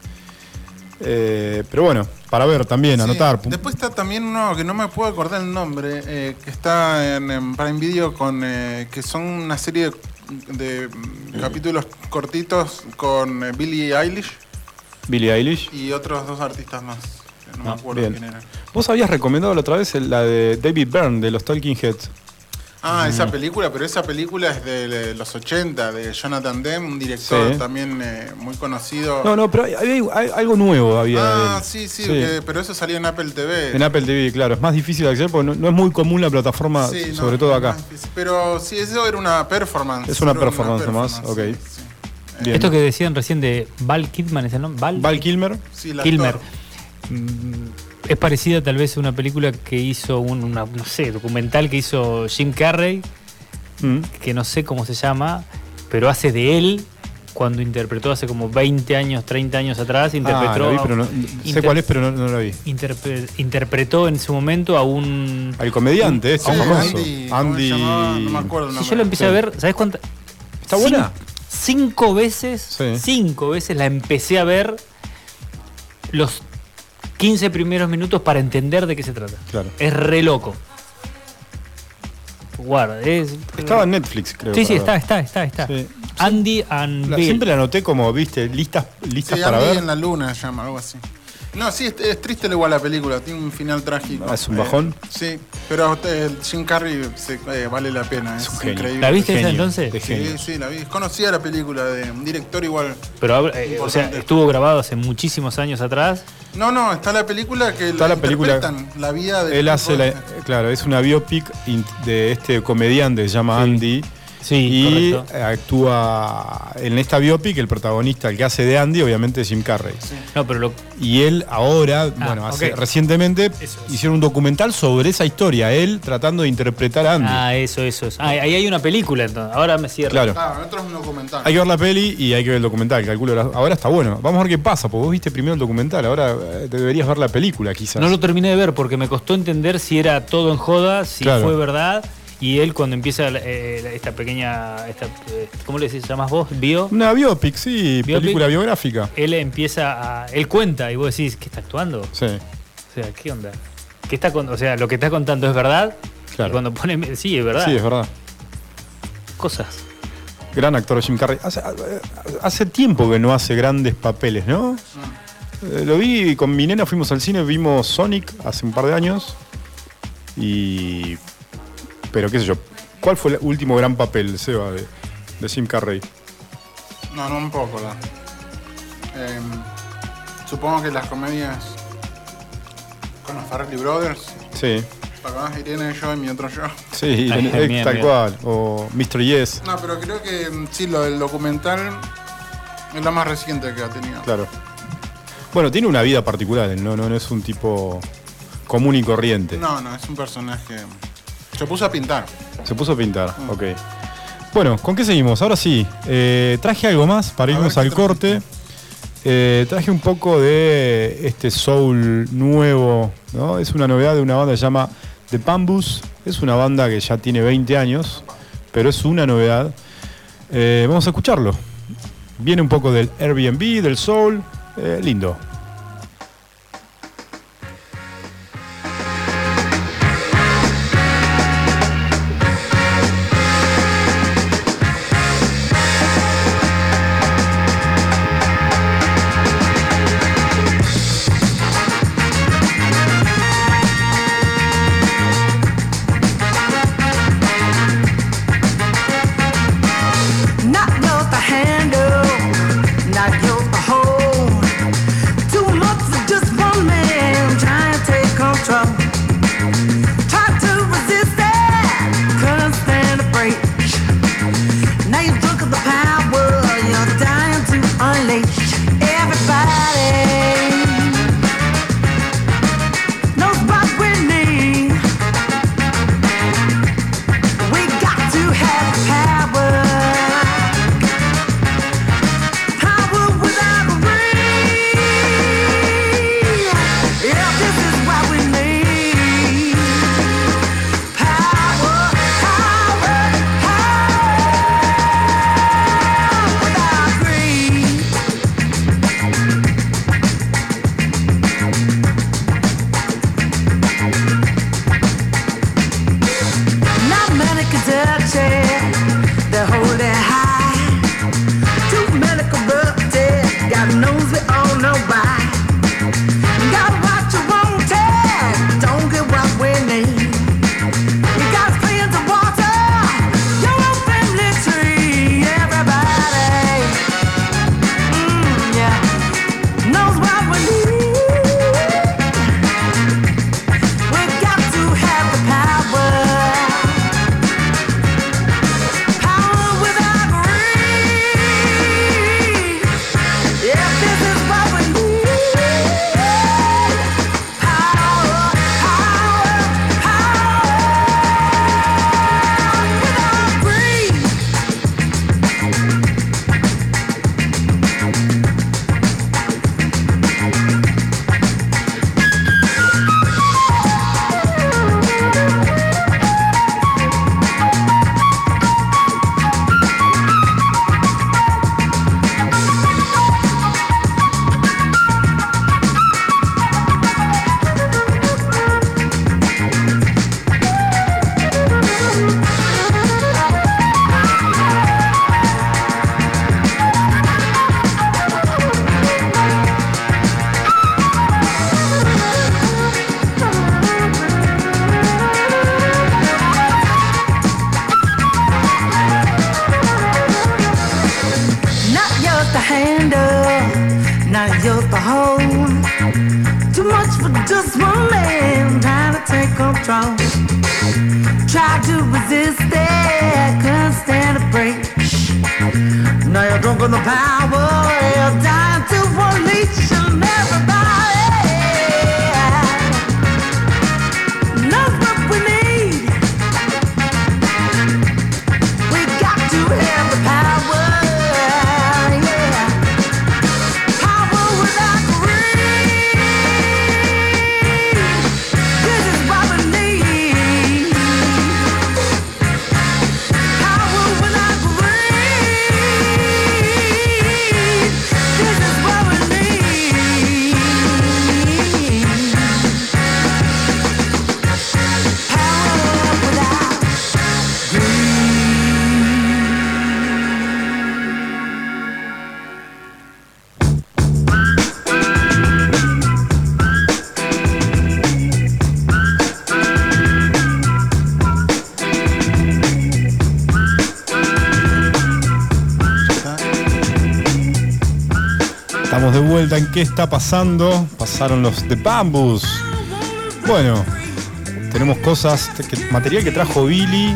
S1: Eh, pero bueno, para ver también,
S2: Sí.
S1: anotar.
S2: Después está también uno que no me puedo acordar el nombre, eh, que está en, en Prime Video con eh, que son una serie de, de, mm, capítulos cortitos con Billie Eilish
S1: Billie Eilish.
S2: y otros dos artistas más. que No,
S3: No,
S2: me acuerdo
S1: bien.
S2: quién eran.
S1: Vos habías recomendado la otra vez la de David Byrne, de los Talking Heads.
S2: Ah, esa película, pero esa película es de, los 80, de Jonathan Demme, un director
S1: Sí.
S2: también eh, muy conocido.
S1: No, no, pero hay, hay- hay algo nuevo había.
S2: ah, sí, sí, que- pero eso salió en Apple TV.
S1: En Apple TV, claro. Es más difícil de acceder porque no, no es muy común la plataforma,
S2: Sí, no,
S1: sobre todo acá.
S2: Pero sí, eso era una performance.
S1: Es una performance nomás, ok.
S2: sí, sí.
S1: Bien.
S3: Esto que decían recién de Val Kidman, ¿es el nombre? Val,
S1: Val Kilmer.
S2: Sí,
S3: Kilmer.
S2: actor.
S3: Es parecida tal vez a una película que hizo un, una, no sé, documental que hizo Jim Carrey,
S1: Mm.
S3: que no sé cómo se llama, pero hace de él cuando interpretó hace como 20 años, 30 años atrás,
S1: Ah,
S3: interpretó,
S1: la vi, pero no- sé
S3: inter-
S1: cuál es, pero no, no la vi.
S3: interpre- interpretó en su momento a un...
S1: Al comediante, este
S2: Sí,
S1: famoso.
S2: Andy, ¿cómo se llamaba? no me acuerdo.
S3: Si yo lo empecé a ver, ¿sabes cuánta?
S1: ¿Está buena?
S3: Cin- Cinco veces,
S1: Sí.
S3: cinco veces la empecé a ver los 15 primeros minutos para entender de qué se trata.
S1: Claro.
S3: Es re loco. Guarda, es.
S1: Estaba en Netflix, creo.
S3: Sí, sí, está, está, está, está.
S1: Sí.
S3: Andy and
S1: La-
S3: Bill.
S1: siempre la anoté como, viste, listas, listas
S2: Sí,
S1: para
S2: Andy
S1: ver.
S2: en la luna se llama, algo así. No, sí, es, es triste igual la película, tiene un final trágico.
S1: Ah, ¿es un bajón?
S2: Eh, sí, pero eh, Jim Carrey se- eh, vale la pena, es, increíble.
S3: ¿La viste esa entonces?
S2: Sí, sí, la vi. Conocía la película de un director igual.
S3: Pero eh, o sea, estuvo grabado hace muchísimos años atrás.
S2: No, no, está la película que
S1: Está la película-
S2: interpretan, la vida de
S1: Él hace la, claro, es una biopic de este comediante que se llama Andy.
S3: Sí,
S1: y
S3: correcto.
S1: eh, actúa en esta biopic, el protagonista, el que hace de Andy, obviamente es Jim Carrey.
S3: No, pero lo,
S1: Y él ahora, bueno, hace- recientemente
S3: Eso
S1: hicieron un documental sobre esa historia, él tratando de interpretar a Andy.
S3: Ah, eso, eso. eso. Ah, ahí hay una película entonces. Ahora me cierro.
S1: claro.
S2: Ah, otro es un documental.
S1: Hay que ver la peli y hay que ver el documental, calculo. ahora- Ahora está bueno. Vamos a ver qué pasa, porque vos viste primero el documental, ahora eh, deberías ver la película quizás.
S3: No lo terminé de ver porque me costó entender si era todo en joda, si
S1: Claro.
S3: fue verdad. Y él cuando empieza eh, esta pequeña, esta, eh, ¿cómo le decís, llamas vos? Bio.
S1: Una biopic, sí,
S3: Biopic.
S1: película biográfica.
S3: Él empieza a, él cuenta y vos decís que está actuando.
S1: Sí,
S3: O sea, ¿qué onda? ¿Qué está con- o sea, lo que está contando es verdad.
S1: Claro.
S3: Y cuando pone, sí, es verdad.
S1: sí, es verdad.
S3: Cosas.
S1: Gran actor Jim Carrey. Hace, hace tiempo que no hace grandes papeles, ¿no? Eh, lo vi con mi nena, fuimos al cine, vimos Sonic hace un par de años. Y. Pero qué sé yo. ¿Cuál fue el último gran papel, Seba, de, de Jim Carrey?
S2: No, no un poco. La. Em, supongo que las comedias con los Farrelly Brothers.
S1: Sí,
S2: Acá Irene, yo y mi otro yo.
S1: sí,
S3: bien,
S1: tal
S3: bien.
S1: cual. O Mr. Yes,
S2: No, pero creo que mm, sí, lo del documental es lo más reciente que ha tenido.
S1: claro. Bueno, tiene una vida particular, él, no, no, no es un tipo común y corriente.
S2: No, no, es un personaje. Se puso a pintar.
S1: Se puso a pintar, ok. Bueno, ¿con qué seguimos? Ahora sí, eh, traje algo más para
S2: A
S1: irnos al
S2: ¿qué
S1: corte. Eh, traje un poco de este soul nuevo, ¿no? Es una novedad de una banda que se llama The Bambus. Es una banda que ya tiene 20 años, pero es una novedad. Eh, vamos a escucharlo. Viene un poco del Airbnb, del soul. lindo.
S9: To hold. Too much for just one man trying to take control. Try to resist it, couldn't stand a break. Now you're drunk on the power, you're dying to unleash everybody.
S1: En ¿Qué está pasando? Pasaron los de Bambus. Bueno, tenemos cosas, material que trajo Billy.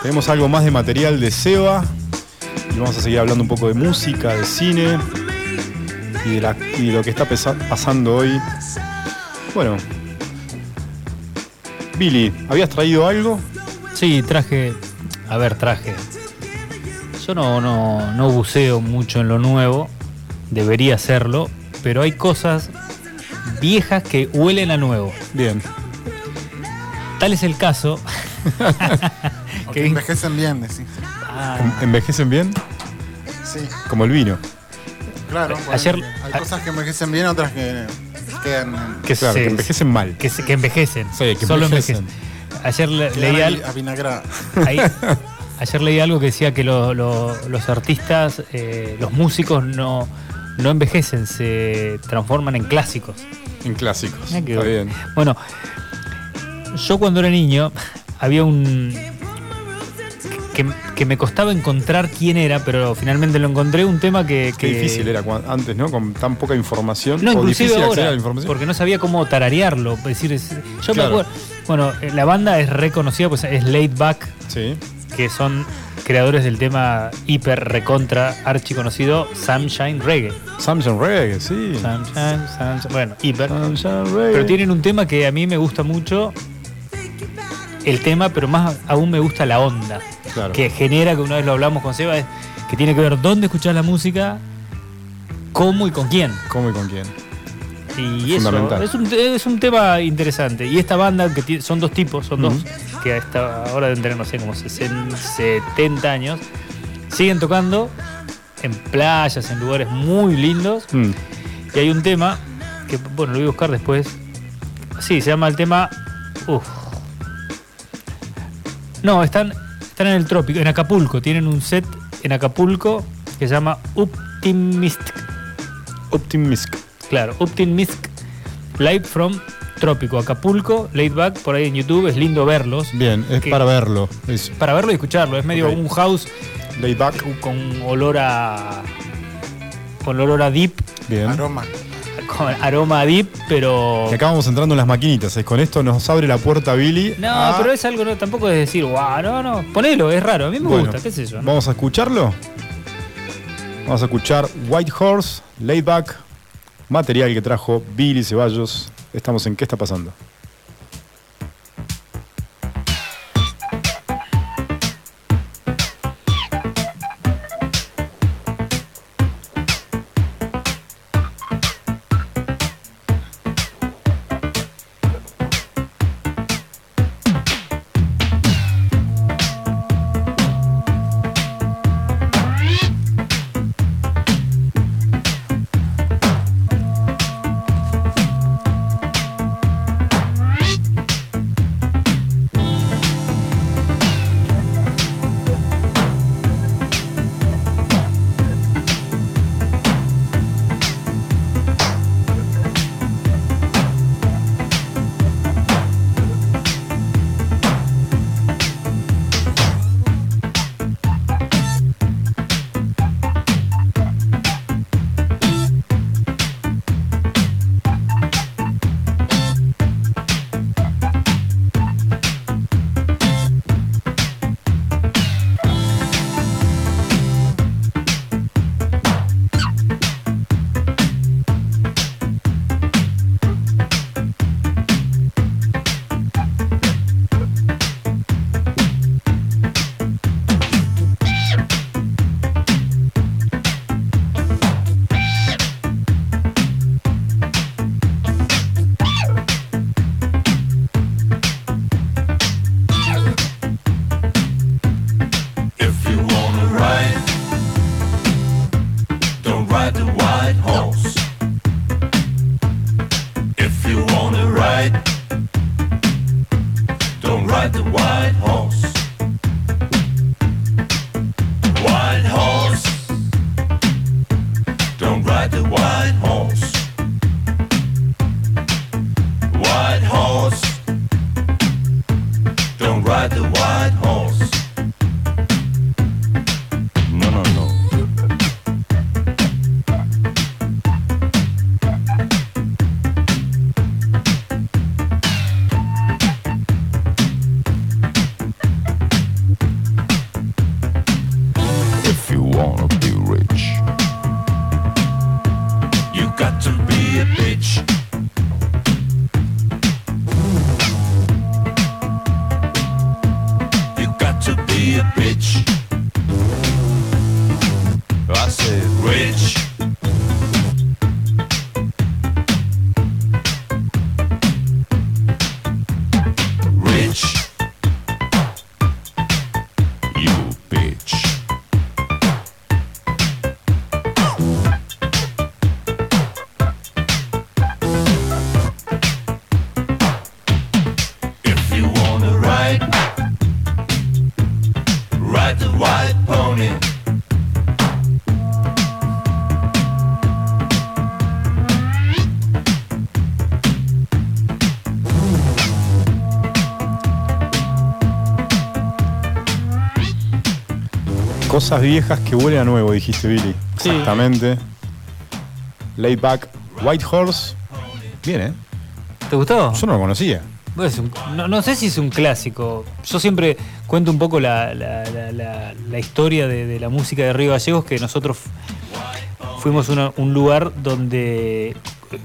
S1: Tenemos algo más de material de Seba. Y vamos a seguir hablando un poco de música, de cine y de, y de lo que está pasando hoy. Bueno, Billy, ¿habías traído algo?
S3: Sí, traje. A ver, traje. Yo no, no, no buceo mucho en lo nuevo. Debería hacerlo. Pero hay cosas viejas que huelen a nuevo.
S1: Bien.
S3: Tal es el caso. Que-
S2: envejecen bien, decís.
S3: Ah,
S1: ¿Em- ¿Envejecen bien?
S2: Sí,
S1: Como el vino.
S2: claro.
S3: Ayer-
S2: hay cosas que envejecen bien, otras que quedan,
S3: que,
S1: Claro,
S3: se-
S1: que envejecen mal.
S3: que, se- que envejecen.
S1: Sí, que
S3: Solo
S1: envejecen.
S3: envejecen. Ayer le- leí,
S2: ahí
S3: al-
S2: avinagradas.
S3: ahí- ayer leí algo que decía que lo- lo- los artistas, eh, los músicos no, no envejecen, se transforman en clásicos.
S1: En clásicos. Está
S3: bueno.
S1: bien.
S3: Bueno, yo cuando era niño había un... Que, que me costaba encontrar quién era, pero finalmente lo encontré, un tema que...
S1: Qué difícil era antes, ¿no? Con tan poca información.
S3: No,
S1: o
S3: inclusive
S1: difícil acceder a
S3: ahora,
S1: la información.
S3: porque no sabía cómo tararearlo. Es decir, es- yo
S1: Claro.
S3: me acuerdo... Bueno, la banda es reconocida, pues es Laid Back,
S1: Sí.
S3: que son creadores del tema hiper recontra archiconocido Sunshine Reggae.
S1: Samsung Reggae, sí.
S3: Sunshine, Sunshine, bueno, hiper.
S1: Sunshine Reggae.
S3: Pero tienen un tema que a mí me gusta mucho. El tema, pero más aún me gusta la onda.
S1: Claro.
S3: Que genera, que una vez lo hablamos con Seba, es que tiene que ver dónde escuchar la música, cómo y con quién.
S1: ¿Cómo y con quién?
S3: Y eso es un, es un tema interesante. Y esta banda, que son dos tipos, son dos, que a esta hora deben tener, no sé, como 60, 70 años, siguen tocando en playas, en lugares muy lindos.
S1: Mm.
S3: Y hay un tema que, bueno, lo voy a buscar después. Sí, se llama el tema. Uf. No, están, están en el trópico, en Acapulco. Tienen un set en Acapulco que se llama Optimistic.
S1: Optimistic.
S3: Claro, Optimistic Live from Trópico, Acapulco, laid back, por ahí en YouTube. Es lindo verlos.
S1: Bien, es
S3: Que-
S1: para verlo. Es
S3: Para verlo y escucharlo. Es medio un house
S1: laid back.
S3: con olor a. con olor a deep,
S1: Bien.
S2: Aroma.
S3: con aroma a deep, pero.
S1: Y acá vamos entrando en las maquinitas. ¿eh? Con esto nos abre la puerta Billy.
S3: No,
S1: a-
S3: pero es algo, no, tampoco es decir, wow, no, no, ponelo, es raro, a mí me
S1: Bueno,
S3: gusta, qué sé yo. ¿no?
S1: Vamos a escucharlo. Vamos a escuchar White Horse, Laid Back, material que trajo Billy Ceballos. Estamos en ¿Qué está pasando? Cosas viejas que huelen a nuevo, dijiste, Billy.
S3: Sí.
S1: Exactamente. Laid Back, White Horse. Bien, ¿eh?
S3: ¿Te gustó?
S1: Yo no lo conocía.
S3: Un- no, no sé si es un clásico. Yo siempre cuento un poco la, la- la- la- la historia de, de la música de Río Gallegos, que nosotros fu- fuimos una- un lugar donde,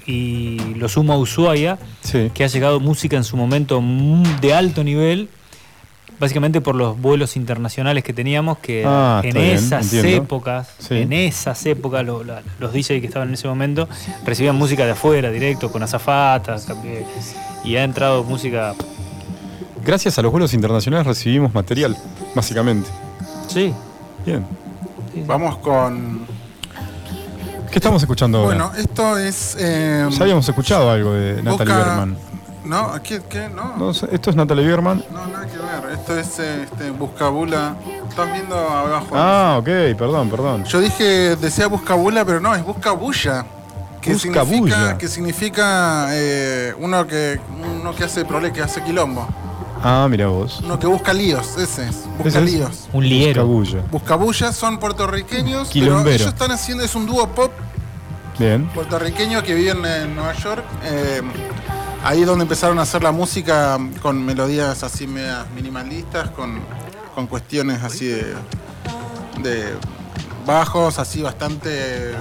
S3: y lo sumo a Ushuaia,
S1: Sí.
S3: que ha llegado música en su momento de alto nivel, básicamente por los vuelos internacionales que teníamos, que
S1: Ah,
S3: en
S1: bien,
S3: esas épocas,
S1: Sí.
S3: en esas épocas, lo- la- los DJs que estaban en ese momento recibían música de afuera, directo, con azafatas, y ha entrado música...
S1: Gracias a los vuelos internacionales recibimos material, básicamente.
S3: Sí.
S1: Bien.
S2: Vamos con.
S1: ¿Qué estamos escuchando ahora?
S2: Bueno, esto es. eh,
S1: ya habíamos escuchado algo de Natalie
S2: Boca-
S1: Berman.
S2: ¿No? ¿Qué? qué? No.
S1: No esto es Natalie Berman.
S2: No, nada que ver. Esto es este, Buscabula. Estás viendo abajo.
S1: Ah, ok, perdón, perdón.
S2: Yo dije, decía Buscabula, pero no, es Buscabulla. Que
S1: Buscabulla.
S2: significa, que significa eh, uno que uno que hace prole, que hace quilombo.
S1: Ah, mira vos.
S2: Uno que busca líos, ese es. Busca
S1: Ese es
S2: líos.
S3: Un liero.
S1: Cabulla.
S2: Buscabulla son puertorriqueños, pero
S1: Quilombero.
S2: ellos están haciendo, es un dúo pop
S1: Bien.
S2: puertorriqueño que viven en Nueva York. eh, ahí es donde empezaron a hacer la música con melodías así medias minimalistas, con, con cuestiones así de, de bajos, así bastante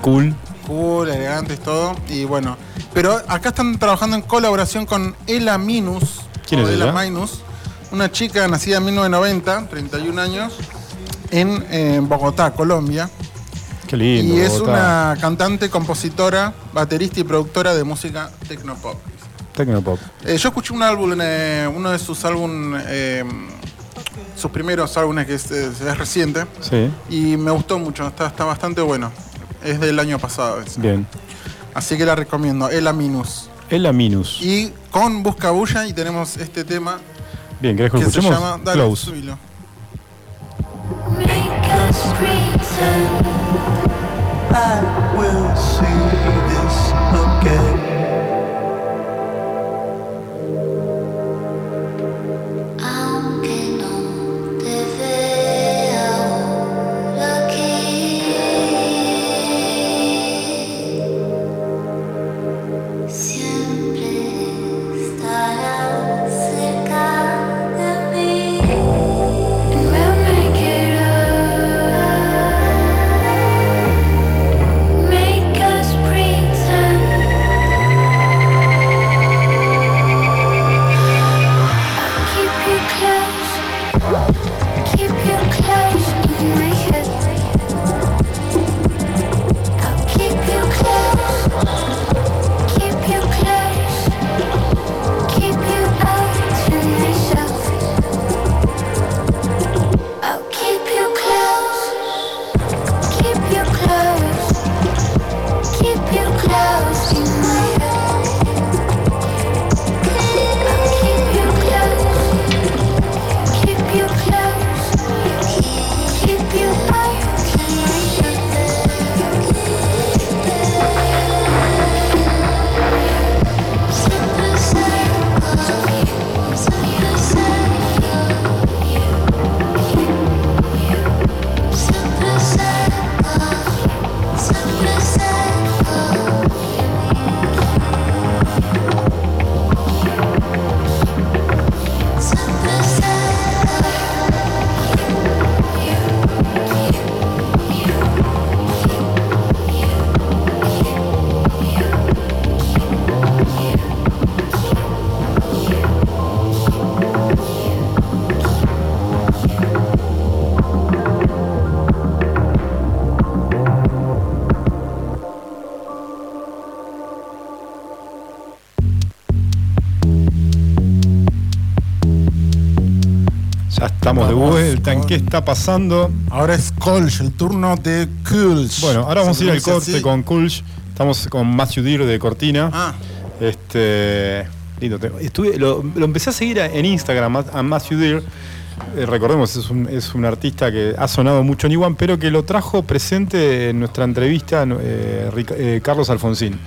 S1: Cool.
S2: cool, elegantes, todo. Y bueno, pero acá están trabajando en colaboración con Ela Minus.
S1: ¿Quién es
S2: Ela
S1: ella?
S2: Minus, una chica nacida en 1990, 31 años, en eh, Bogotá, Colombia.
S1: Qué lindo.
S2: Y es
S1: Bogotá.
S2: una cantante, compositora, baterista y productora de música tecnopop.
S1: Tecnopop.
S2: Eh, yo escuché un álbum, eh, uno de sus álbumes, eh, sus primeros álbumes que es, es- es reciente,
S1: Sí,
S2: y me gustó mucho, está, está bastante bueno. Es del año pasado. ese.
S1: bien.
S2: Así que la recomiendo, Ela Minus.
S1: Ella Minus.
S2: Y con Buscabulla y tenemos este tema
S1: Bien, ¿querés que lo
S2: que se
S1: escuchemos?
S2: llama Dale,
S1: Close.
S2: subilo.
S7: I will see
S1: estamos de vuelta. ¿En qué está pasando?
S2: Ahora es Colch, el turno de Kulch.
S1: Bueno, ahora vamos a ir al corte
S2: con
S1: con Kulch. Estamos con Matthew Deere de Cortina.
S2: Ah,
S1: Este. Lindo. Estuve, lo, lo empecé a seguir en Instagram a, Matthew Deere. Eh, recordemos, es un, es un artista que ha sonado mucho en Iwan, pero que lo trajo presente en nuestra entrevista eh, eh, Carlos Alfonsín.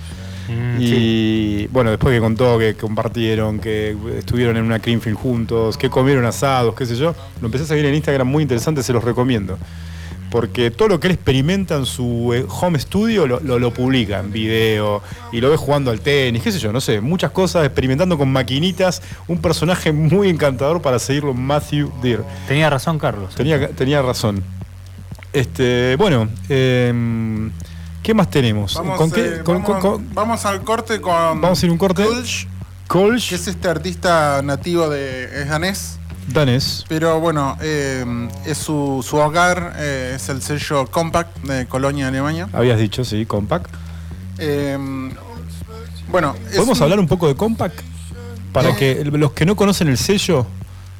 S1: Y bueno, después que contó que compartieron, que estuvieron en una Greenfield juntos, que comieron asados, qué sé yo, lo empecé a seguir en Instagram, muy interesante, se los recomiendo. porque todo lo que él experimenta en su eh, home studio lo, lo- lo publica en video y lo ves jugando al tenis, qué sé yo, no sé, muchas cosas, experimentando con maquinitas, un personaje muy encantador para seguirlo, Matthew Deere.
S3: Tenía razón, Carlos.
S1: Tenía, tenía razón. Este, bueno, em, ¿qué más tenemos?
S2: Vamos,
S1: ¿Con qué-
S2: eh,
S1: con-
S2: vamos-
S1: con- con-
S2: vamos al corte con.
S1: Vamos a ir un corte.
S2: Kulch, que es este artista nativo de. es danés.
S1: danés.
S2: Pero bueno, eh, es su, su hogar, eh, es el sello Compact de Colonia, Alemania.
S1: Habías dicho, sí, Compact.
S2: Bueno,
S1: ¿Podemos
S2: un-
S1: hablar un poco de Compact? Para que los que no conocen el sello,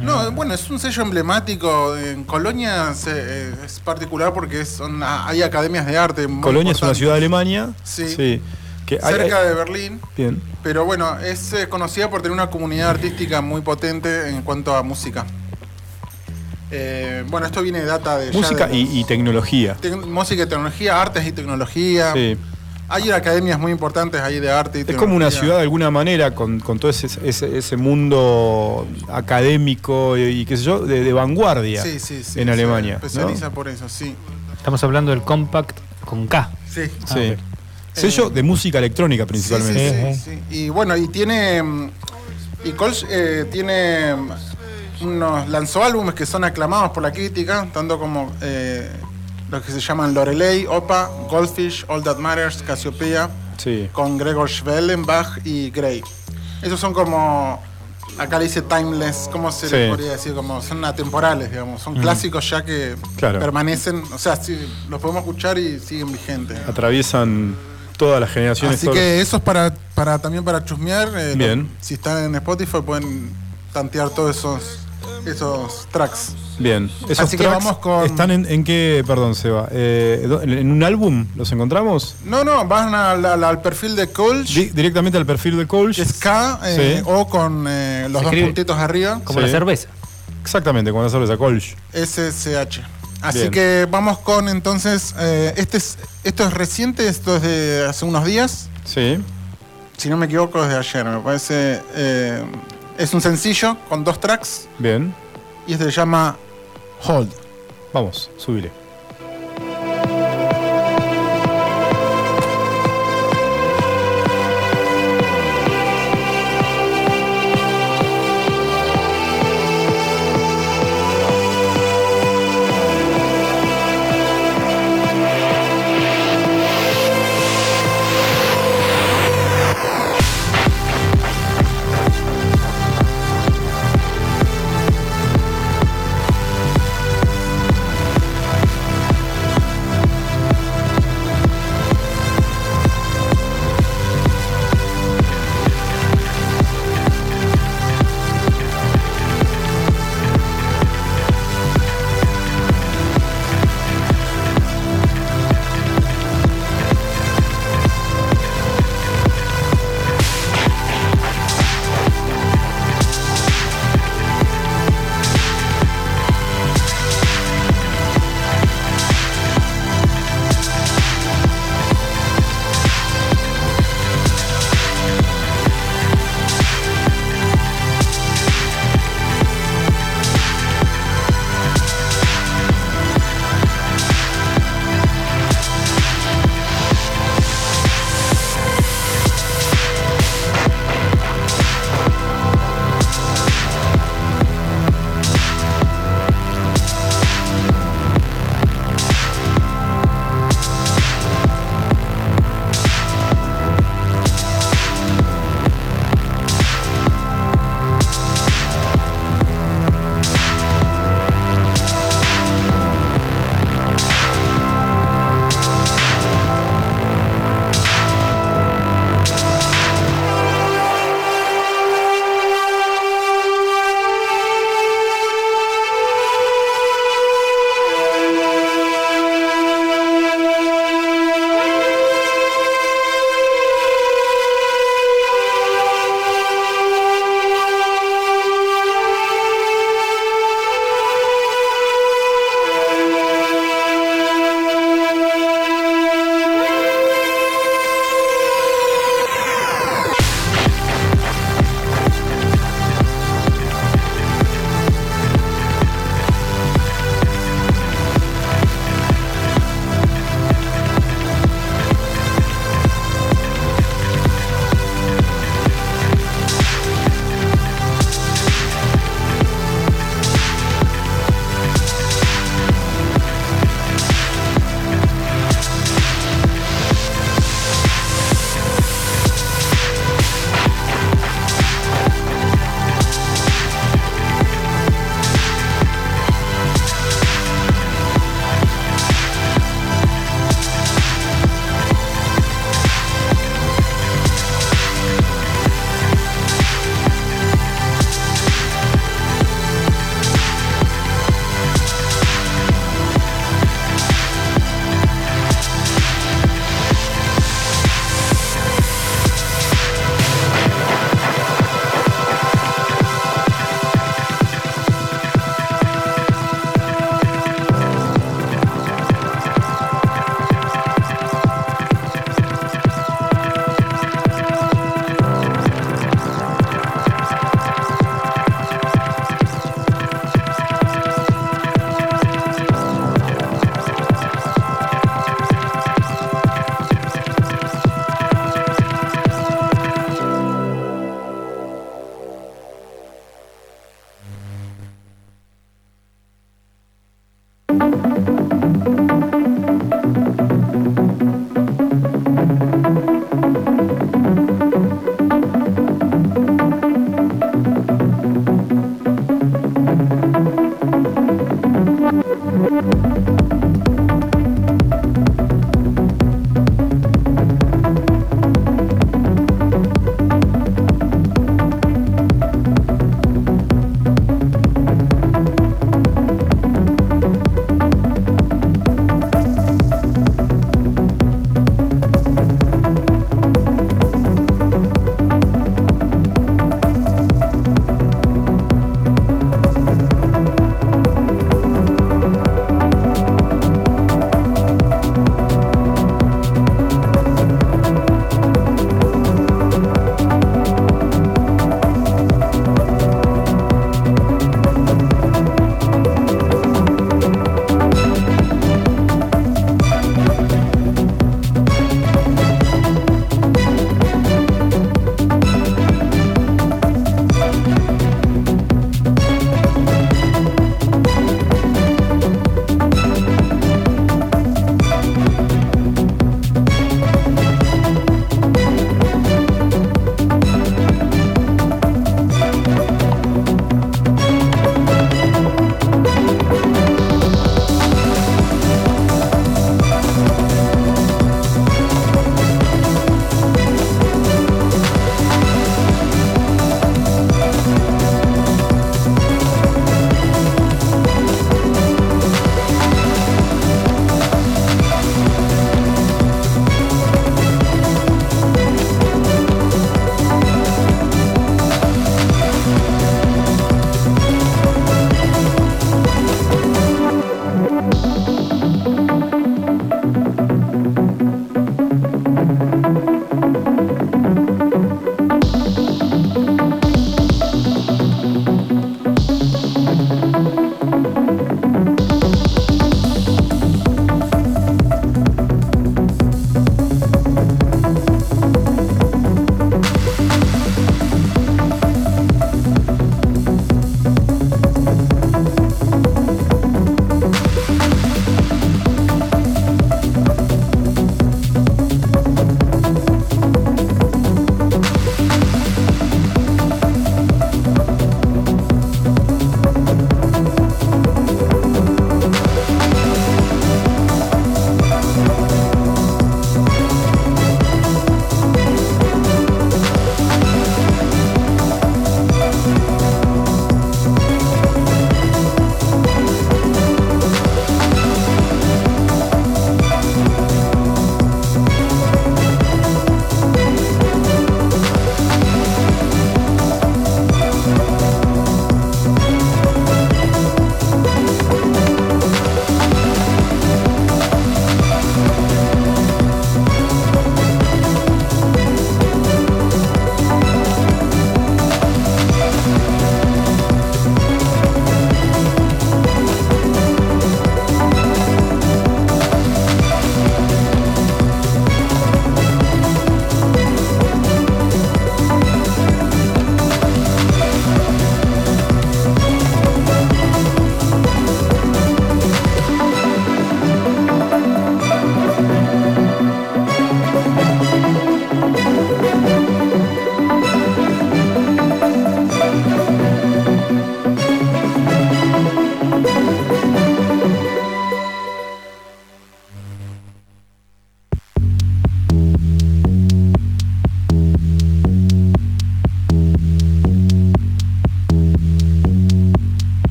S2: No, bueno, es un sello emblemático. En Colonia se- eh, es particular porque son, hay academias de arte.
S1: Colonia es una ciudad de Alemania.
S2: Sí.
S1: que hay-
S2: Cerca
S1: hay-
S2: de Berlín.
S1: Bien.
S2: Pero bueno, es eh, conocida por tener una comunidad artística muy potente en cuanto a música. Eh, bueno, esto viene de data de... ya
S1: Música
S2: de-
S1: y, y tecnología.
S2: tec- música y tecnología, artes y tecnología.
S1: Sí.
S2: Hay academias muy importantes ahí de arte y
S1: Es como una ciudad de alguna manera con, con todo ese, ese, ese mundo académico y, y qué sé yo, de, de vanguardia
S2: Sí, sí, sí,
S1: en
S2: se
S1: Alemania.
S2: especializa
S1: ¿no?
S2: por eso, sí.
S3: Estamos hablando del Compact con K.
S2: Sí.
S1: Sí.
S3: ok.
S1: Sello
S2: Eh,
S1: de música electrónica principalmente.
S2: sí, sí, sí. Y bueno, y tiene. Y Colch eh, tiene mm, unos. lanzó álbumes que son aclamados por la crítica, tanto como eh, los que se llaman Lorelei, Opa, Goldfish, All That Matters, Cassiopeia,
S1: Sí.
S2: con Gregor Schwellenbach y Gray. Esos son como. Acá le dice timeless, ¿cómo se
S1: Sí.
S2: le podría decir? Como son atemporales, digamos. Son clásicos ya que
S1: Claro.
S2: permanecen. O sea, sí, los podemos escuchar y siguen vigentes.
S1: Atraviesan todas las generaciones.
S2: Así que eso es para, para también para chusmear. eh,
S1: Bien.
S2: si están en Spotify pueden tantear todos esos, esos tracks.
S1: Bien. Esos
S2: Así que
S1: tracks
S2: vamos con-
S1: ¿Están en, en qué, perdón, Seba? Eh, ¿En un álbum los encontramos?
S2: No, no, van al, al- al perfil de Colch,
S1: Di- directamente al perfil de Colch.
S2: K, eh,
S1: Sí.
S2: o con eh, los
S3: Se
S2: dos puntitos arriba,
S3: Como
S1: Sí.
S3: la cerveza.
S1: Exactamente, con la cerveza Colch.
S2: SSH. Así
S1: Bien.
S2: que vamos con entonces, eh, este es, esto es reciente, esto es de hace unos días,
S1: Sí.
S2: si no me equivoco es de ayer, me parece. eh, es un sencillo con dos tracks
S1: Bien.
S2: y este se llama Hold.
S1: Vamos, subile.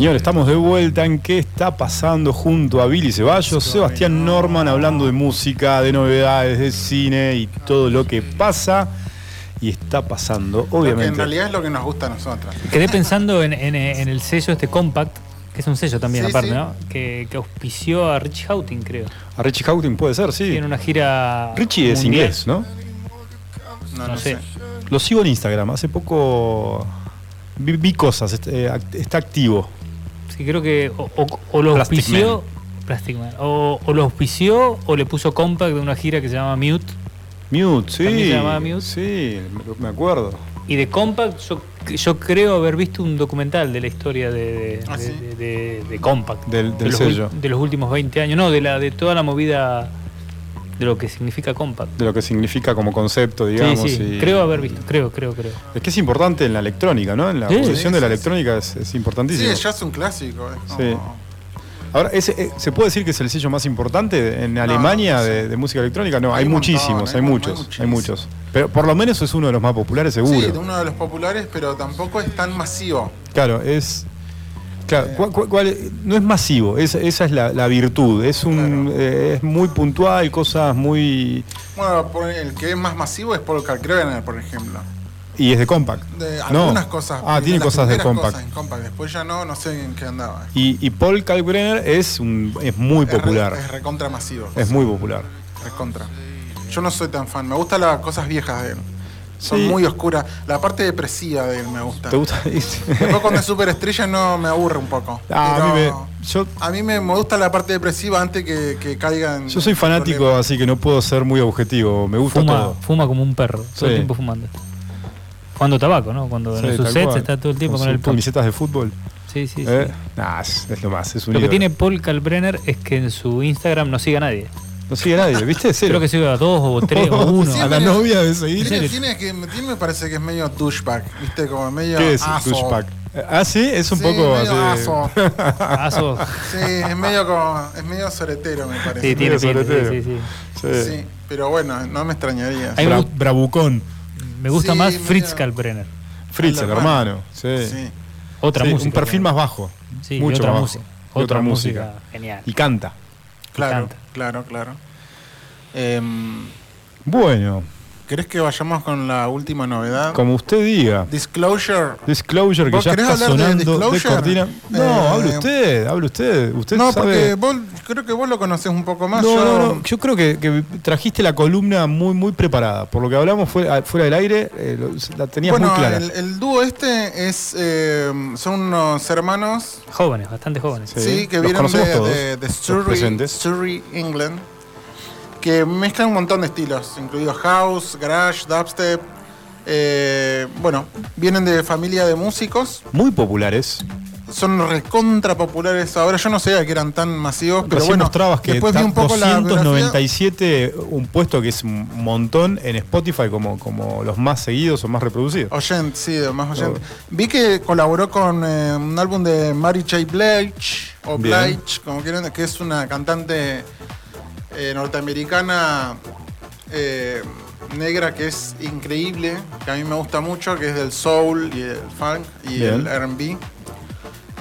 S1: Señor, estamos de vuelta en qué está pasando junto a Billy Ceballos, Sebastián Norman hablando de música, de novedades, de cine y todo lo que pasa y está pasando,
S2: Lo que en
S1: obviamente.
S2: realidad es lo que nos gusta a nosotros.
S3: Quedé pensando en, en- en el sello este Compact, que es un sello también
S2: Sí,
S3: aparte,
S2: sí.
S3: ¿no? Que, que auspició a Richie Houghton, creo.
S1: A Richie Houghton puede ser, sí.
S3: Tiene una gira.
S1: Richie es
S3: mundial.
S1: inglés, ¿no?
S2: No,
S3: No
S2: no
S3: sé.
S2: sé.
S1: Lo sigo en Instagram, hace poco vi, vi cosas, est- eh, act- está activo.
S3: Sí, creo que o, o- o lo
S1: Plastic
S3: auspició. Plastic Man. O, o lo auspició o le puso Compact de una gira que se llama Mute.
S1: Mute, sí.
S3: ¿También se llamaba Mute?
S1: Sí, me- acuerdo.
S3: Y de Compact, yo, yo creo haber visto un documental de la historia de, de,
S2: Ah,
S3: de-
S2: sí.
S3: de- de- de Compact.
S1: Del-
S3: de
S1: del
S3: los
S1: sello.
S3: de los últimos 20 años. No, de, la, de toda la movida de lo que significa Compact.
S1: De lo que significa como concepto, digamos.
S3: sí, sí.
S1: y-
S3: Creo haber visto. Creo, creo, creo.
S1: Es que es importante en la electrónica, ¿no? En la
S3: Sí.
S1: posición
S2: Sí,
S1: de la
S2: sí,
S1: electrónica es, es
S2: Sí,
S1: importantísimo.
S2: ya es un clásico. es
S1: Sí. Ahora, ¿ese, eh, ¿se puede decir que es el sello más importante en Alemania
S2: no
S1: de, de música electrónica? No, hay,
S2: Hay un montón,
S1: muchísimos,
S2: hay
S1: hay
S2: mu- hay
S1: muchos, hay muchos. Pero por lo menos es uno de los más populares, seguro.
S2: Sí, uno de los populares, pero tampoco es tan masivo.
S1: Claro, es. Claro, ¿cuál- cuál- cuál- no es masivo, es- esa es la, la virtud. Es un eh, es muy puntual, cosas muy.
S2: Bueno, por el que es más masivo es Paul Kalkbrenner, por ejemplo.
S1: Y es de compact.
S2: De
S1: No.
S2: algunas cosas.
S1: Ah, tiene cosas de compact.
S2: cosas en compact. Después ya no, no sé en qué andaba.
S1: Y, y Paul Kalkbrenner es, un, es muy popular.
S2: Es recontra masivo.
S1: Es muy popular.
S2: Recontra. Yo no soy tan fan. Me gustan las cosas viejas de él. Son
S1: Sí.
S2: muy oscuras. La parte depresiva de él me gusta.
S1: ¿Te gusta?
S2: Después cuando es superestrella no me aburre un poco.
S1: Ah, a mí me- yo,
S2: a mí me, me gusta la parte depresiva antes que, que caiga en
S1: yo soy fanático,
S2: problemas.
S1: así que no puedo ser muy objetivo. Me gusta
S3: Fuma,
S1: todo.
S3: fuma como un perro, todo
S1: Sí.
S3: el tiempo fumando. Cuando tabaco, ¿no? Cuando
S1: Sí,
S3: en sus sets
S1: cual.
S3: está todo el tiempo con,
S1: sus
S3: el put.
S1: camisetas de fútbol.
S3: Sí, sí, sí.
S1: ¿eh? Nah, es, es lo más, es un
S3: Lo que tiene Paul Kalbrenner es que en su Instagram no sigue a nadie.
S1: No sigue nadie, ¿viste? Cero.
S3: Creo que sigue a dos o tres o uno.
S2: Sí,
S1: a la
S2: medio-
S1: novia de seguir.
S2: Tiene, tiene que, tiene me parece que es medio douchebag, ¿viste? Como medio
S1: ¿Qué es
S2: aso.
S1: douchebag? Ah, sí, es un
S2: Sí,
S1: poco
S2: medio
S1: así.
S2: aso.
S3: Aso.
S2: Sí, es medio como, es medio soretero, me parece.
S3: Sí, tiene pinta, sí, sí, sí.
S1: Sí.
S2: Sí, pero bueno, no me extrañaría.
S3: Hay
S1: Bra-
S3: un-
S1: bravucón.
S3: Me gusta
S2: Sí,
S3: más
S2: medio-
S3: Fritz Kalbrenner.
S1: Fritz, el hermano. Sí.
S2: Sí.
S3: Otra
S1: Sí,
S3: música.
S1: Un perfil más bajo.
S3: Sí, y
S1: mucho
S3: otra
S1: más
S3: música.
S1: bajo.
S3: Otra,
S1: otra
S3: música.
S1: música.
S3: Genial.
S1: Y canta.
S2: Claro, claro, claro. Em,
S1: Bueno,
S2: ¿Querés que vayamos con la última novedad?
S1: como usted diga.
S2: Disclosure.
S1: Disclosure que
S2: ¿Vos
S1: ya
S2: querés
S1: está
S2: hablar de
S1: sonando de,
S2: Disclosure?
S1: cortina. No,
S2: Eh,
S1: hable usted, hable usted. Usted
S2: No,
S1: sabe.
S2: porque vos, creo que vos lo conocés un poco más.
S1: No,
S2: yo,
S1: no, no. Yo creo que, que trajiste la columna muy, muy preparada. Por lo que hablamos fuera, fuera del aire, eh, lo- la tenías
S2: bueno,
S1: muy clara.
S2: el, el dúo este es eh, son unos hermanos
S3: Jóvenes, bastante jóvenes.
S1: Sí.
S2: sí, que
S1: los
S2: vienen de, de- de Surrey. Surrey, England, que mezclan un montón de estilos, incluidos house, garage, dubstep. Eh, bueno, vienen de familia de músicos,
S1: Muy populares.
S2: son recontra populares. Ahora yo no sabía que eran tan masivos, pero
S1: Recién
S2: bueno,
S1: que
S2: después vi un poco la biografía.
S1: 297, un puesto que es un montón en Spotify como, como los más seguidos o más reproducidos.
S2: Oyente, sí, más oyente. Vi que colaboró con eh, un álbum de Mary J. Blige, o
S1: Bien.
S2: Blige, como quieran, que es una cantante eh, norteamericana eh, negra que es increíble, que a mí me gusta mucho, que es del soul y el funk y
S1: Bien.
S2: el RB.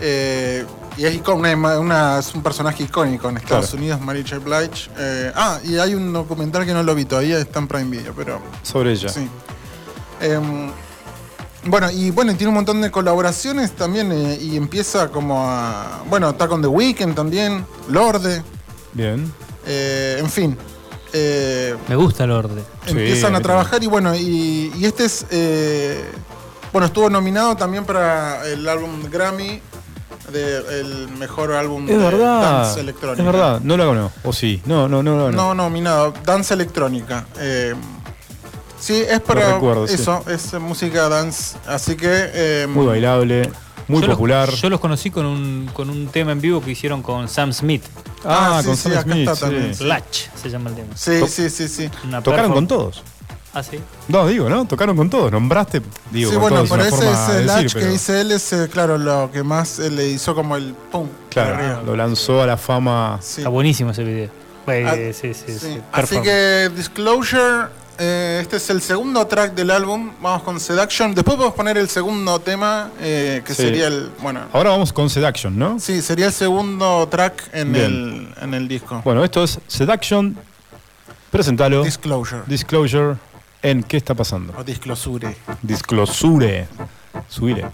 S2: Eh, y es, una- una- es un personaje icónico en Estados
S1: Claro.
S2: Unidos, Mary J. Blige. Eh, ah, y hay un documental que no lo vi todavía, está en Prime Video, pero
S1: Sobre ella.
S2: Sí. Em, bueno, y bueno, tiene un montón de colaboraciones también eh, y empieza como a... Bueno, está con The Weeknd también, Lorde,
S1: Bien.
S2: Eh, en fin. eh,
S3: Me gusta el orden.
S1: Sí,
S2: empiezan
S1: a
S2: trabajar y bueno, y, y este es... eh, bueno, estuvo nominado también para el álbum Grammy, de, el mejor álbum
S1: Es
S2: de
S1: verdad.
S2: dance electrónica.
S1: Es verdad. No la conozco. O sí. No, no, no, no.
S2: No, nominado, danza electrónica. Eh, sí, es para
S1: recuerdo, sí.
S2: eso, es música dance. Así que. eh,
S1: Muy bailable. Muy
S3: Yo los-
S1: popular.
S3: yo los conocí con un, con un tema en vivo que hicieron con Sam Smith.
S1: Ah,
S2: sí,
S1: con
S2: sí,
S1: Sam
S2: acá
S1: Smith,
S2: está
S1: sí.
S2: también.
S3: Latch se llama el tema.
S2: Sí, sí, sí, sí.
S3: Una
S1: Tocaron con todos.
S3: Ah, sí.
S1: No, digo, ¿no? Tocaron con todos. Nombraste, digo,
S2: sí,
S1: con
S2: bueno,
S1: todos, una
S2: ese, latch que
S1: pero-
S2: dice él es, claro, lo que más eh, le hizo como el pum.
S1: Claro,
S2: arriba.
S1: lo lanzó a la fama.
S2: Sí.
S3: Está buenísimo ese video.
S2: Ah,
S3: sí, sí, sí.
S2: Sí. Así que Disclosure, eh, este es el segundo track del álbum. Vamos con Seduction. Después podemos poner el segundo tema, eh, que
S1: Sí.
S2: sería el. Bueno,
S1: Ahora vamos con Seduction, ¿no?
S2: sí, sería el segundo track en, el, en el disco.
S1: Bueno, esto es Seduction. Presentalo.
S2: Disclosure.
S1: Disclosure en ¿Qué está pasando?
S2: o Disclosure.
S1: Disclosure. Subire.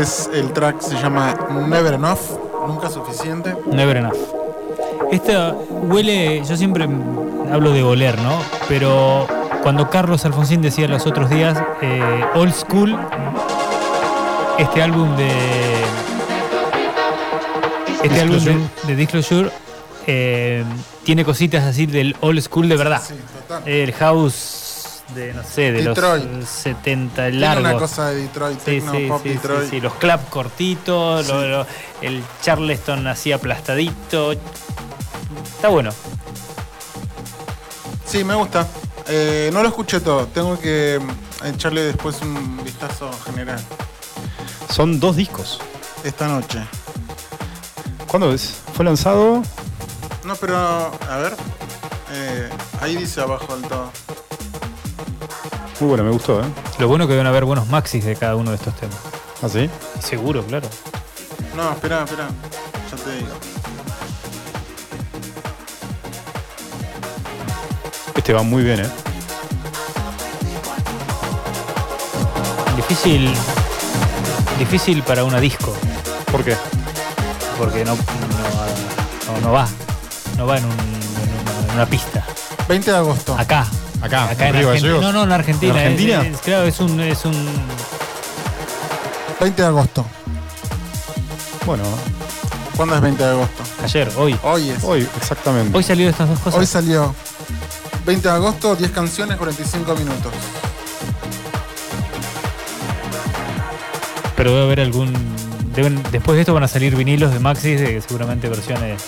S2: Es el track, se llama Never Enough, nunca suficiente.
S3: Never enough. Esta huele, yo siempre hablo de oler, ¿no? Pero cuando Carlos Alfonsín decía los otros días, eh, Old School, este álbum de. Este álbum de, de Disclosure eh, tiene cositas así del Old School de verdad.
S2: Sí, total.
S3: El house de, no sé, de
S2: Detroit.
S3: los 70
S2: Tiene
S3: largos.
S2: una cosa de Detroit,
S3: Sí,
S2: techno,
S3: sí,
S2: pop
S3: sí, sí,
S2: Detroit.
S3: sí, los clap cortitos,
S2: Sí.
S3: lo- lo- el Charleston así aplastadito. Está bueno.
S2: Sí, me gusta. Eh, no lo escuché todo, tengo que mm, echarle después un vistazo general.
S1: Son dos discos.
S2: Esta noche.
S1: ¿Cuándo es? Fue lanzado.
S2: No, pero a ver. eh, ahí dice abajo del todo.
S1: Muy bueno, me gustó, ¿eh?
S3: Lo bueno que deben haber buenos maxis de cada uno de estos temas.
S1: ¿Ah, sí?
S3: Seguro, claro.
S2: No, espera, espera. Ya te digo.
S1: Este va muy bien, ¿eh?
S3: Difícil. Difícil para una disco.
S1: ¿Por qué?
S3: Porque no, no, no- no va. No va en, un- en una, en una pista.
S2: 20 de agosto.
S3: Acá.
S1: Acá,
S3: Acá en
S1: Río
S3: Argentina.
S1: Gallegos.
S3: No, no, en Argentina.
S1: ¿En Argentina?
S3: Es- es- claro, es un, es un.
S2: 20 de agosto.
S1: Bueno,
S2: ¿Cuándo es 20 de agosto?
S3: Ayer, hoy.
S2: Hoy es.
S1: hoy exactamente.
S3: Hoy salió estas dos cosas.
S2: Hoy salió 20 de agosto, 10 canciones, 45 minutos.
S3: Pero debe haber algún. deben- después de esto van a salir vinilos de Maxis, de seguramente versiones.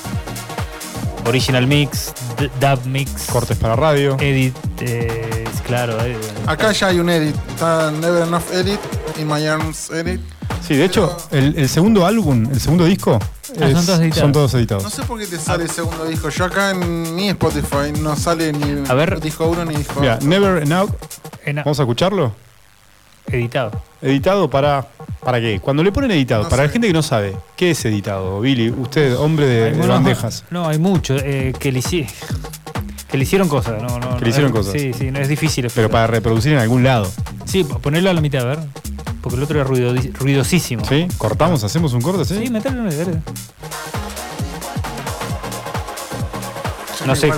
S3: Original Mix, Dub Mix,
S1: Cortes para radio.
S3: Edit, eh, claro. eh,
S2: Acá ya hay un edit. Está Never Enough Edit y My Arms Edit.
S1: Sí, de hecho, el, el segundo álbum, el segundo disco,
S3: Ah, son todos editados.
S1: son todos editados.
S2: No sé por qué te sale el segundo disco. Yo acá en mi Spotify no sale ni
S3: A ver.
S2: disco 1 ni disco
S1: Mira,
S2: 2.
S1: Never and Out,
S3: en-
S1: vamos a escucharlo.
S3: editado.
S1: Editado para. ¿Para qué? Cuando le ponen editado,
S2: No
S1: para la gente que no sabe, ¿qué es editado? Billy, usted, hombre de, bandejas.
S3: No, hay mucho eh, que le que le hicieron cosas. No, no,
S1: Que le hicieron
S3: es-
S1: cosas.
S3: Sí, sí, no es difícil.
S1: Pero para reproducir en algún lado.
S3: Sí, ponerlo a la mitad, a ver. Porque el otro era ruido, ruidosísimo.
S1: ¿Sí? ¿Cortamos? ¿Hacemos un corte? ¿Sí?
S3: Sí, una dale.
S2: Yo
S3: no sé. Eh,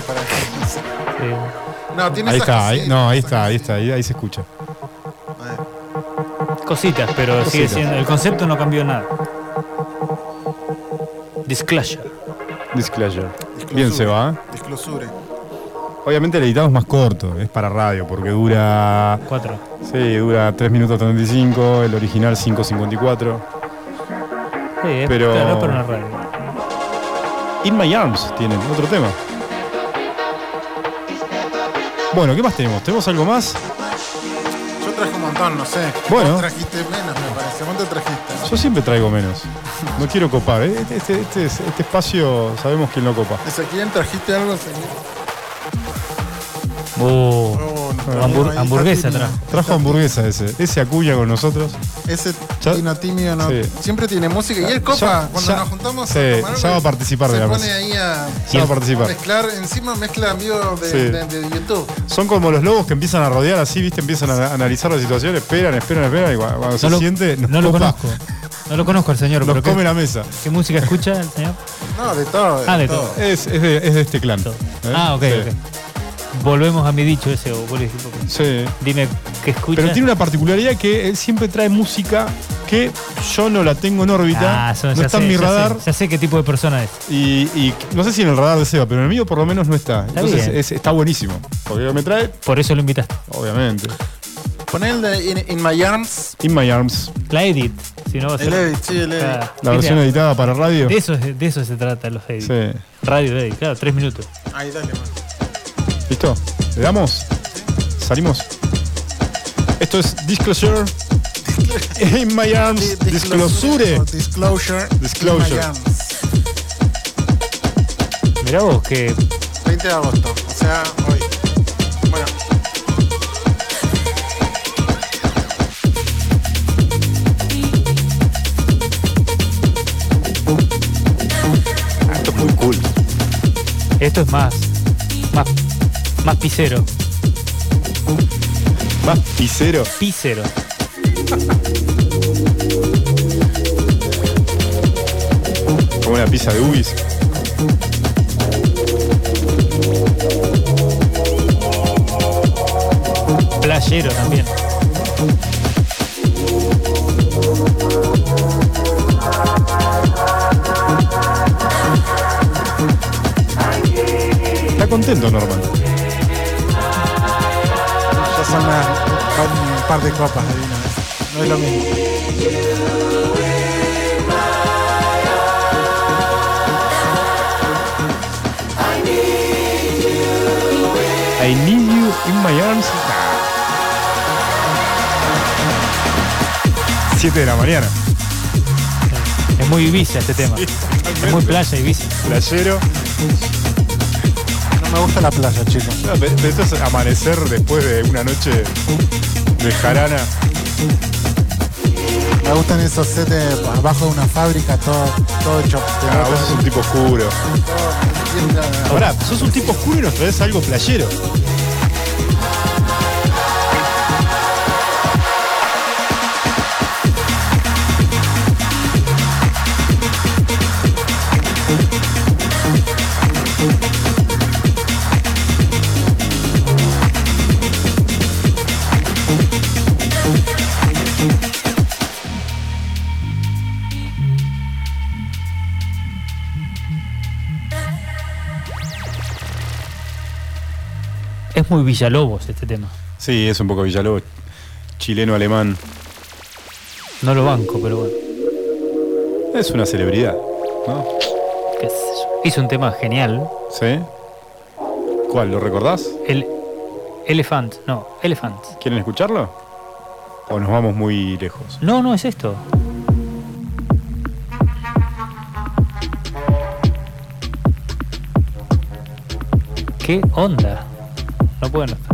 S2: No, tiene
S1: Ahí está, ahí, no, ahí está, ahí está, ahí, ahí se escucha.
S3: Cositas, pero sigue siendo. El concepto no cambió nada. Disclosure.
S1: Disclosure. Bien se va. ¿eh?
S2: Disclosure.
S1: Obviamente el editado es más corto, es para radio, porque dura.
S3: Cuatro.
S1: Sí, dura 3 minutos 35, el original 5.54.
S3: Sí, es
S1: Pero-
S3: claro, para una radio.
S1: In My Arms tienen, otro tema. Bueno, ¿qué más tenemos? ¿Tenemos algo más?
S2: Yo traje un montón, no sé.
S1: Bueno.
S2: Vos trajiste menos, me parece. ¿Cuánto trajiste?
S1: Yo siempre traigo menos. No quiero copar. ¿eh? Este, este- este- este espacio sabemos quién lo copa.
S2: Ezequiel, ¿trajiste algo? Ezequiel?
S3: Oh,
S2: Oh, no,
S3: Hambur-
S2: ahí está
S3: hamburguesa trajo.
S1: Trajo hamburguesa ese. Ese acuña con nosotros.
S2: Ese Tino Timio no,
S1: Sí.
S2: siempre tiene música. Y él copa,
S1: Ya-
S2: cuando
S1: ya-
S2: nos juntamos
S1: sí,
S2: a tomar
S1: ya va a participar de
S2: se
S1: la
S2: pone ahí a,
S1: Ya va a participar.
S2: mezclar, encima mezcla en vivo de,
S1: Sí.
S2: de- de YouTube.
S1: Son como los lobos que empiezan a rodear así, ¿viste? Empiezan a analizar la situación, esperan, esperan, esperan y cuando, se
S3: lo,
S1: siente, nos
S3: no lo conozco. No lo conozco al señor,
S1: nos
S3: pero
S1: come
S3: ¿qué,
S1: la mesa.
S3: qué música escucha el señor?
S2: No, de todo.
S3: Ah, de todo.
S1: Es, es de, es de este clan. ¿eh?
S3: Ah, ok,
S1: Sí.
S3: ok. Volvemos a mi dicho ese, o vos le decís, porque-
S1: Sí.
S3: Dime qué escucha.
S1: Pero tiene una particularidad que él siempre trae música que yo no la tengo en órbita,
S3: Ah, eso
S1: no está
S3: sé,
S1: en mi
S3: ya sé,
S1: radar.
S3: ya sé qué tipo de persona es.
S1: Y, y no sé si en el radar de Seba, pero en el mío por lo menos no está.
S3: Está
S1: Entonces es- está buenísimo. Porque me trae,
S3: Por eso lo invitaste.
S1: obviamente.
S2: Poné el de In, In My Arms.
S1: In My Arms,
S3: La edit. Si no va a ser.
S2: El edit, sí, el edit.
S3: Ah,
S1: la versión editada para radio.
S3: De eso, es- de eso se trata los edits.
S1: Sí.
S3: Radio edit, claro, tres minutos.
S2: Ahí, dale, man.
S1: ¿Listo? ¿Le damos? ¿Salimos? Esto es Disclosure. In My Arms.
S2: Di-
S1: Disclosure.
S2: Disclosure.
S1: Disclosure.
S3: Mirá vos que
S2: 20 de agosto. O sea, hoy. Bueno.
S1: Esto es muy cool.
S3: esto es. Más, más pisero.
S1: Más pisero.
S3: Pícero.
S1: Como una pizza de ubis.
S3: Playero también.
S1: Está contento, Norman.
S2: Las- un par de copas de vino. ¿eh? No es lo mismo.
S1: I need you in my arms. 7 de la mañana.
S3: Es muy Ibiza este tema. Es muy playa Ibiza.
S1: Playero.
S2: Me gusta la playa, chicos.
S1: No, pero- pero esto es amanecer después de una noche de jarana.
S2: Me gustan esos sets abajo de una fábrica, todo, todo hecho.
S1: Ah, vos sos un tipo oscuro. Ahora, sos un tipo oscuro y nos traes algo playero.
S3: Muy Villalobos este tema.
S1: Sí, es un poco Villalobos, chileno-alemán.
S3: No lo banco, pero bueno.
S1: Es una celebridad, ¿no?
S3: qué sé yo. Hizo un tema genial.
S1: ¿Sí? ¿Cuál? ¿Lo recordás?
S3: El Elephant, no, Elephant.
S1: ¿Quieren escucharlo? ¿O nos vamos muy lejos?
S3: No, no es esto. ¿Qué onda? No.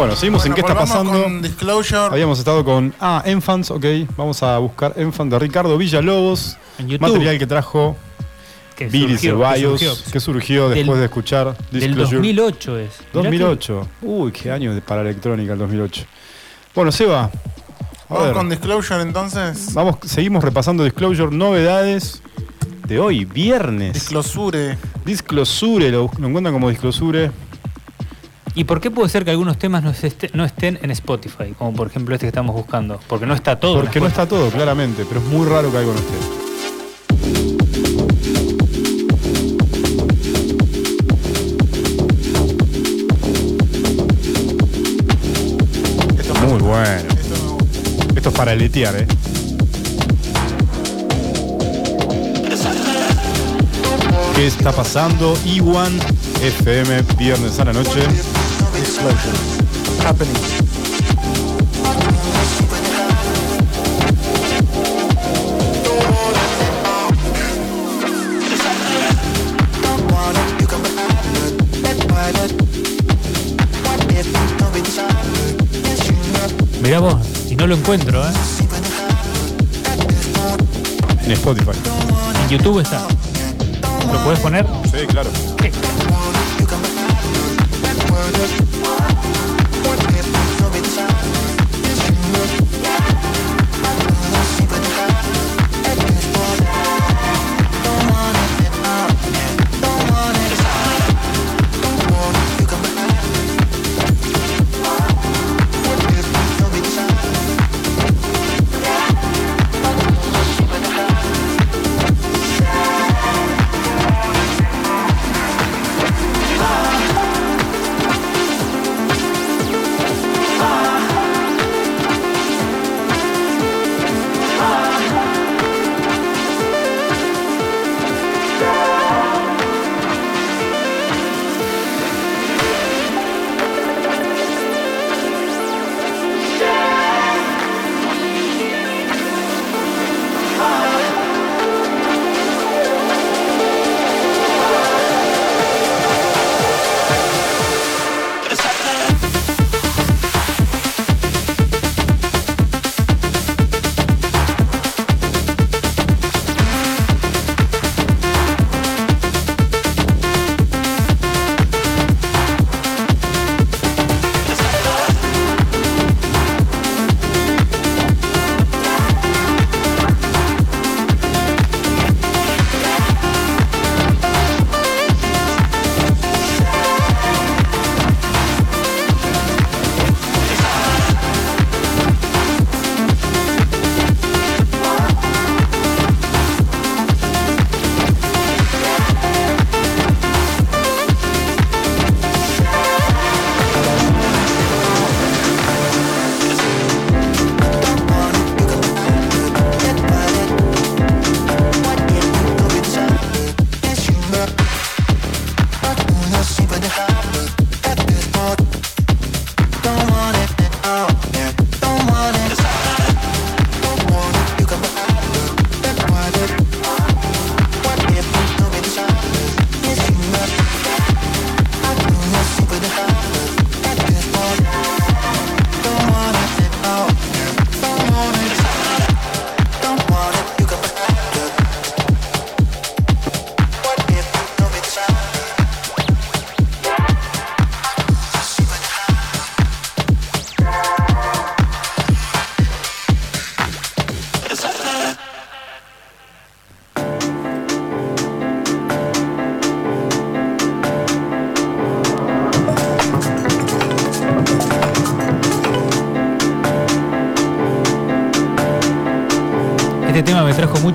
S1: Bueno, seguimos en qué está pasando.
S2: con Disclosure.
S1: Habíamos estado con. Ah, Enfants, ok. Vamos a buscar Enfants de Ricardo Villalobos.
S3: En YouTube.
S1: Material que trajo
S3: Que
S1: Billy
S3: surgió, que
S1: Ceballos.
S3: surgió.
S1: Que surgió
S3: Del-
S1: después de escuchar
S3: Del
S1: Disclosure.
S3: 2008 es. Mirá
S1: 2008. Uy, qué año de- para electrónica el 2008. Bueno, Seba.
S2: Vamos
S1: ver,
S2: con Disclosure entonces.
S1: vamos, seguimos repasando Disclosure, novedades de hoy, viernes.
S2: Disclosure.
S1: Disclosure, lo, lo encuentran como Disclosure.
S3: ¿Y por qué puede ser que algunos temas no, este- no estén en Spotify? Como por ejemplo este que estamos buscando. Porque no está todo.
S1: Porque no está todo, claramente, pero es muy raro que algo no esté. Muy bueno. Esto es para letear, ¿eh? ¿Qué está pasando? Iwan FM, viernes a la noche.
S2: Disclosure. Happening.
S3: Mirá vos, y no lo encuentro, ¿eh?
S1: En Spotify.
S3: En YouTube está. ¿Lo puedes poner?
S1: Sí, claro.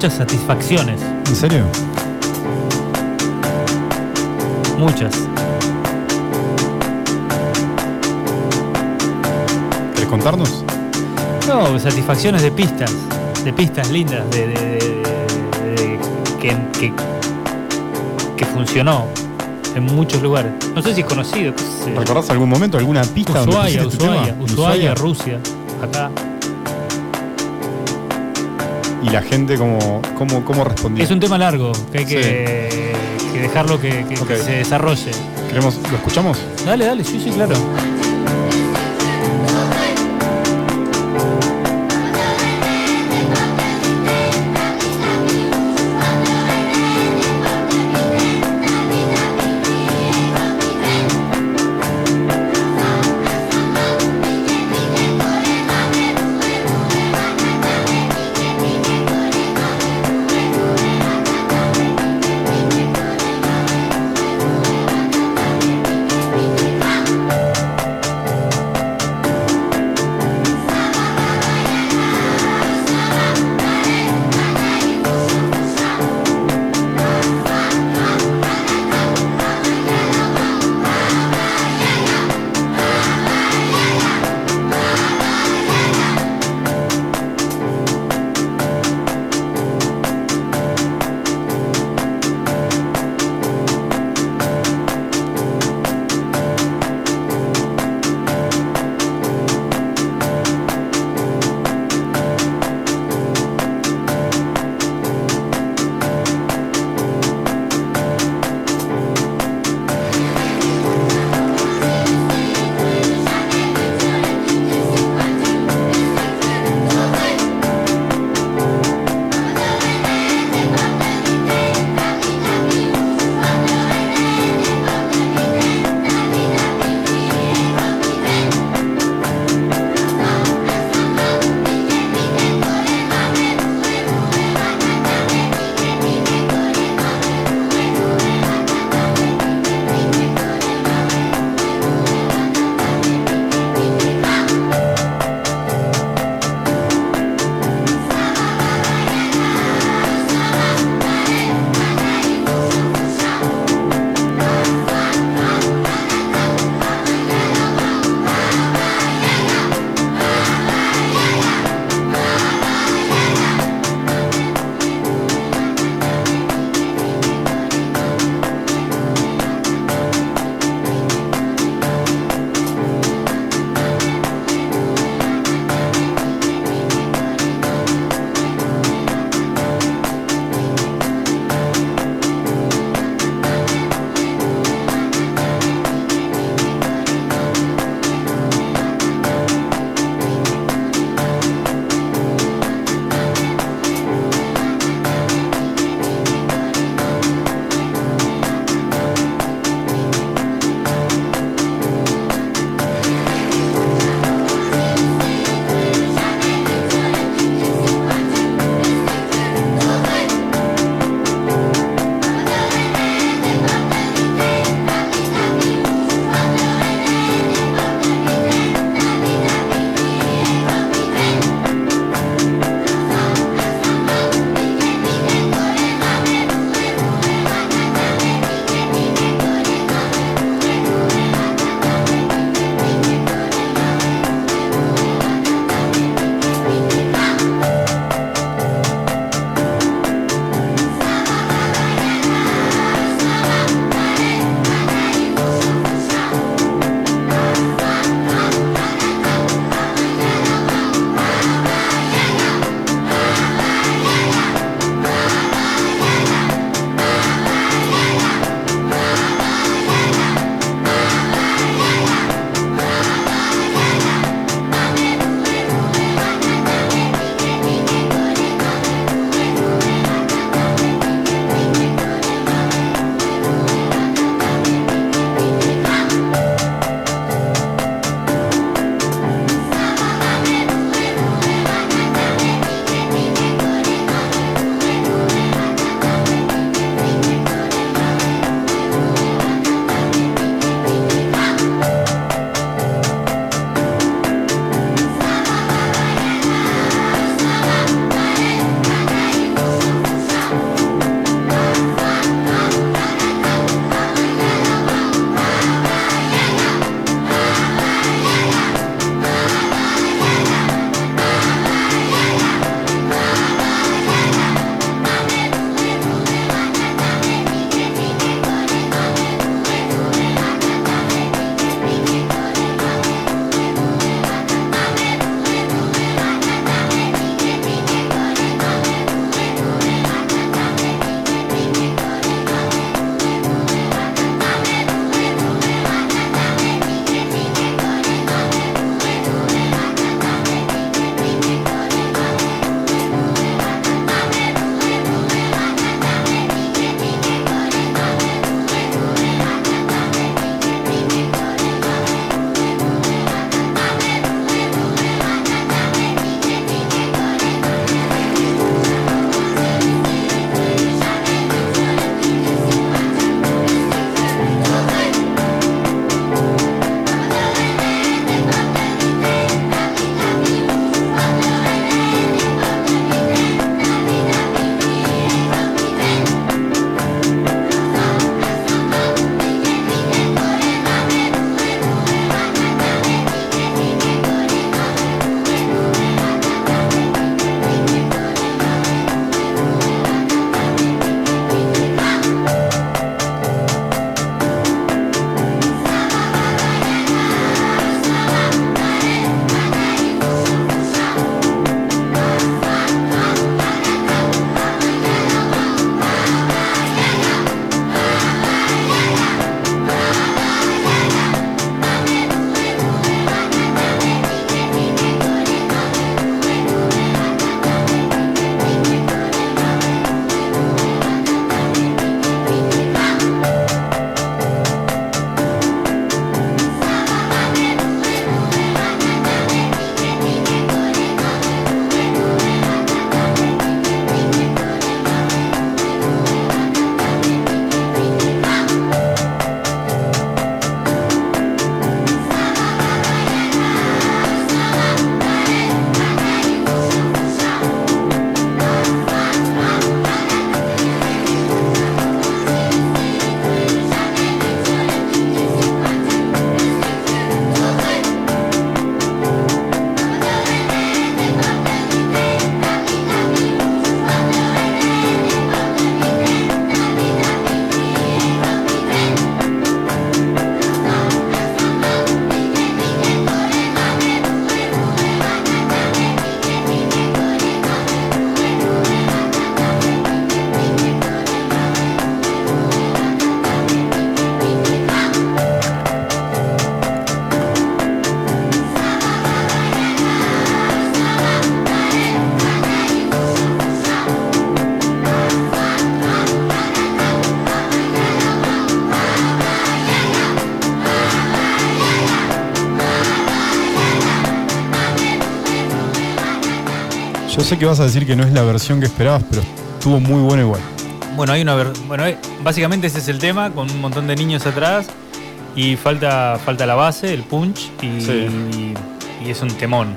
S3: Muchas satisfacciones.
S1: ¿En serio?
S3: Muchas.
S1: ¿Querés contarnos?
S3: No, satisfacciones de pistas. De pistas lindas. De, de- de- de- que, que, que funcionó en muchos lugares. No sé si es conocido.
S1: ¿Recordás algún momento, alguna pista donde
S3: Ushuaia,
S1: este
S3: Ushuaia? Ushuaia, Rusia. Acá.
S1: Y la gente cómo, cómo, cómo respondía.
S3: Es un tema largo, que hay que, que dejarlo que, que- que se desarrolle.
S1: Queremos, ¿Lo escuchamos?
S3: Dale, dale, sí, sí, claro.
S1: Sé que vas a decir que no es la versión que esperabas, pero estuvo muy buena igual.
S3: Bueno, hay una ver- bueno, básicamente ese es el tema, con un montón de niños atrás y falta, falta la base, el punch y,
S1: Sí.
S3: y es un temón.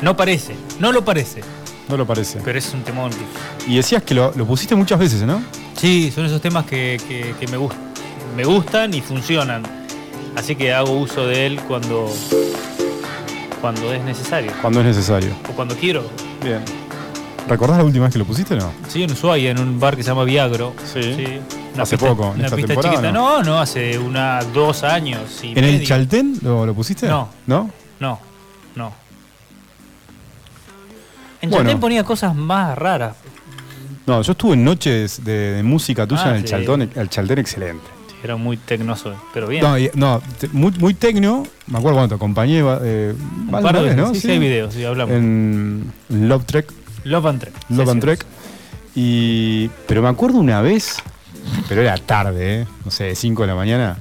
S3: No parece, no lo parece,
S1: No lo parece.
S3: pero es un temón.
S1: Y decías que lo, lo pusiste muchas veces, ¿no?
S3: Sí, son esos temas que, que- que me, gust- me gustan y funcionan. Así que hago uso de él cuando, cuando es necesario
S1: Cuando es necesario.
S3: o cuando quiero.
S1: Bien. ¿Recordás la última vez que lo pusiste o no?
S3: Sí, en Ushuaia, en un bar que se llama Viagro.
S1: Sí. Hace
S3: pista-
S1: poco, en
S3: Una
S1: esta
S3: pista
S1: temporada,
S3: chiquita.
S1: ¿no?
S3: No, hace una, dos años. Y
S1: ¿En el. Chaltén lo, lo pusiste?
S3: No.
S1: ¿No?
S3: No, no. En
S1: Bueno.
S3: Chaltén ponía cosas más raras.
S1: No, yo estuve en noches de, de música tuya
S3: Ah,
S1: en el
S3: sí.
S1: Chaltón, el Chaltén excelente.
S3: Sí, Era muy tecnoso, pero bien.
S1: No, y- no, te- muy, muy tecno. Me acuerdo cuando te acompañé eh,
S3: Un
S1: varias
S3: par de
S1: veces, ¿no?
S3: sí, sí, hay videos, sí, hablamos.
S1: En, Love Trek.
S3: Love and Trek.
S1: Love and
S3: Sessions.
S1: Trek. Y, pero me acuerdo una vez, pero era tarde, ¿eh? no sé, 5 de la mañana,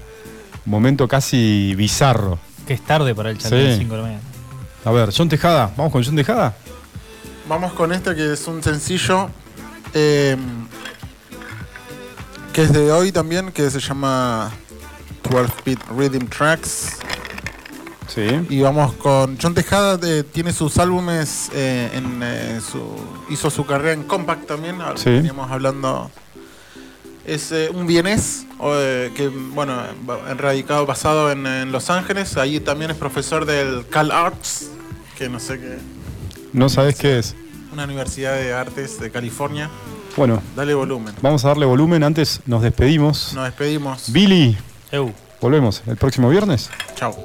S1: momento casi bizarro.
S3: Que es tarde para el Chaltén
S1: Sí.
S3: 5 de la mañana.
S1: A ver, John Tejada, ¿vamos con John Tejada?
S2: Vamos con este que es un sencillo eh, que es de hoy también, que se llama 12-Bit Rhythm Tracks.
S1: Sí.
S2: Y vamos con John Tejada, tiene sus álbumes, eh, en, eh, su, hizo su carrera en Compact también,
S1: Sí.
S2: veníamos hablando. Es eh, un vienés que, bueno, radicado, basado en, en Los Ángeles. Ahí también es profesor del Cal Arts, que no sé qué,
S1: ¿No sabes qué es?
S2: una universidad de artes de California.
S1: Bueno,
S2: Dale volumen.
S1: vamos a darle volumen. Antes nos despedimos.
S2: Nos despedimos.
S1: Billy,
S3: Eu.
S1: volvemos el próximo viernes.
S2: Chao.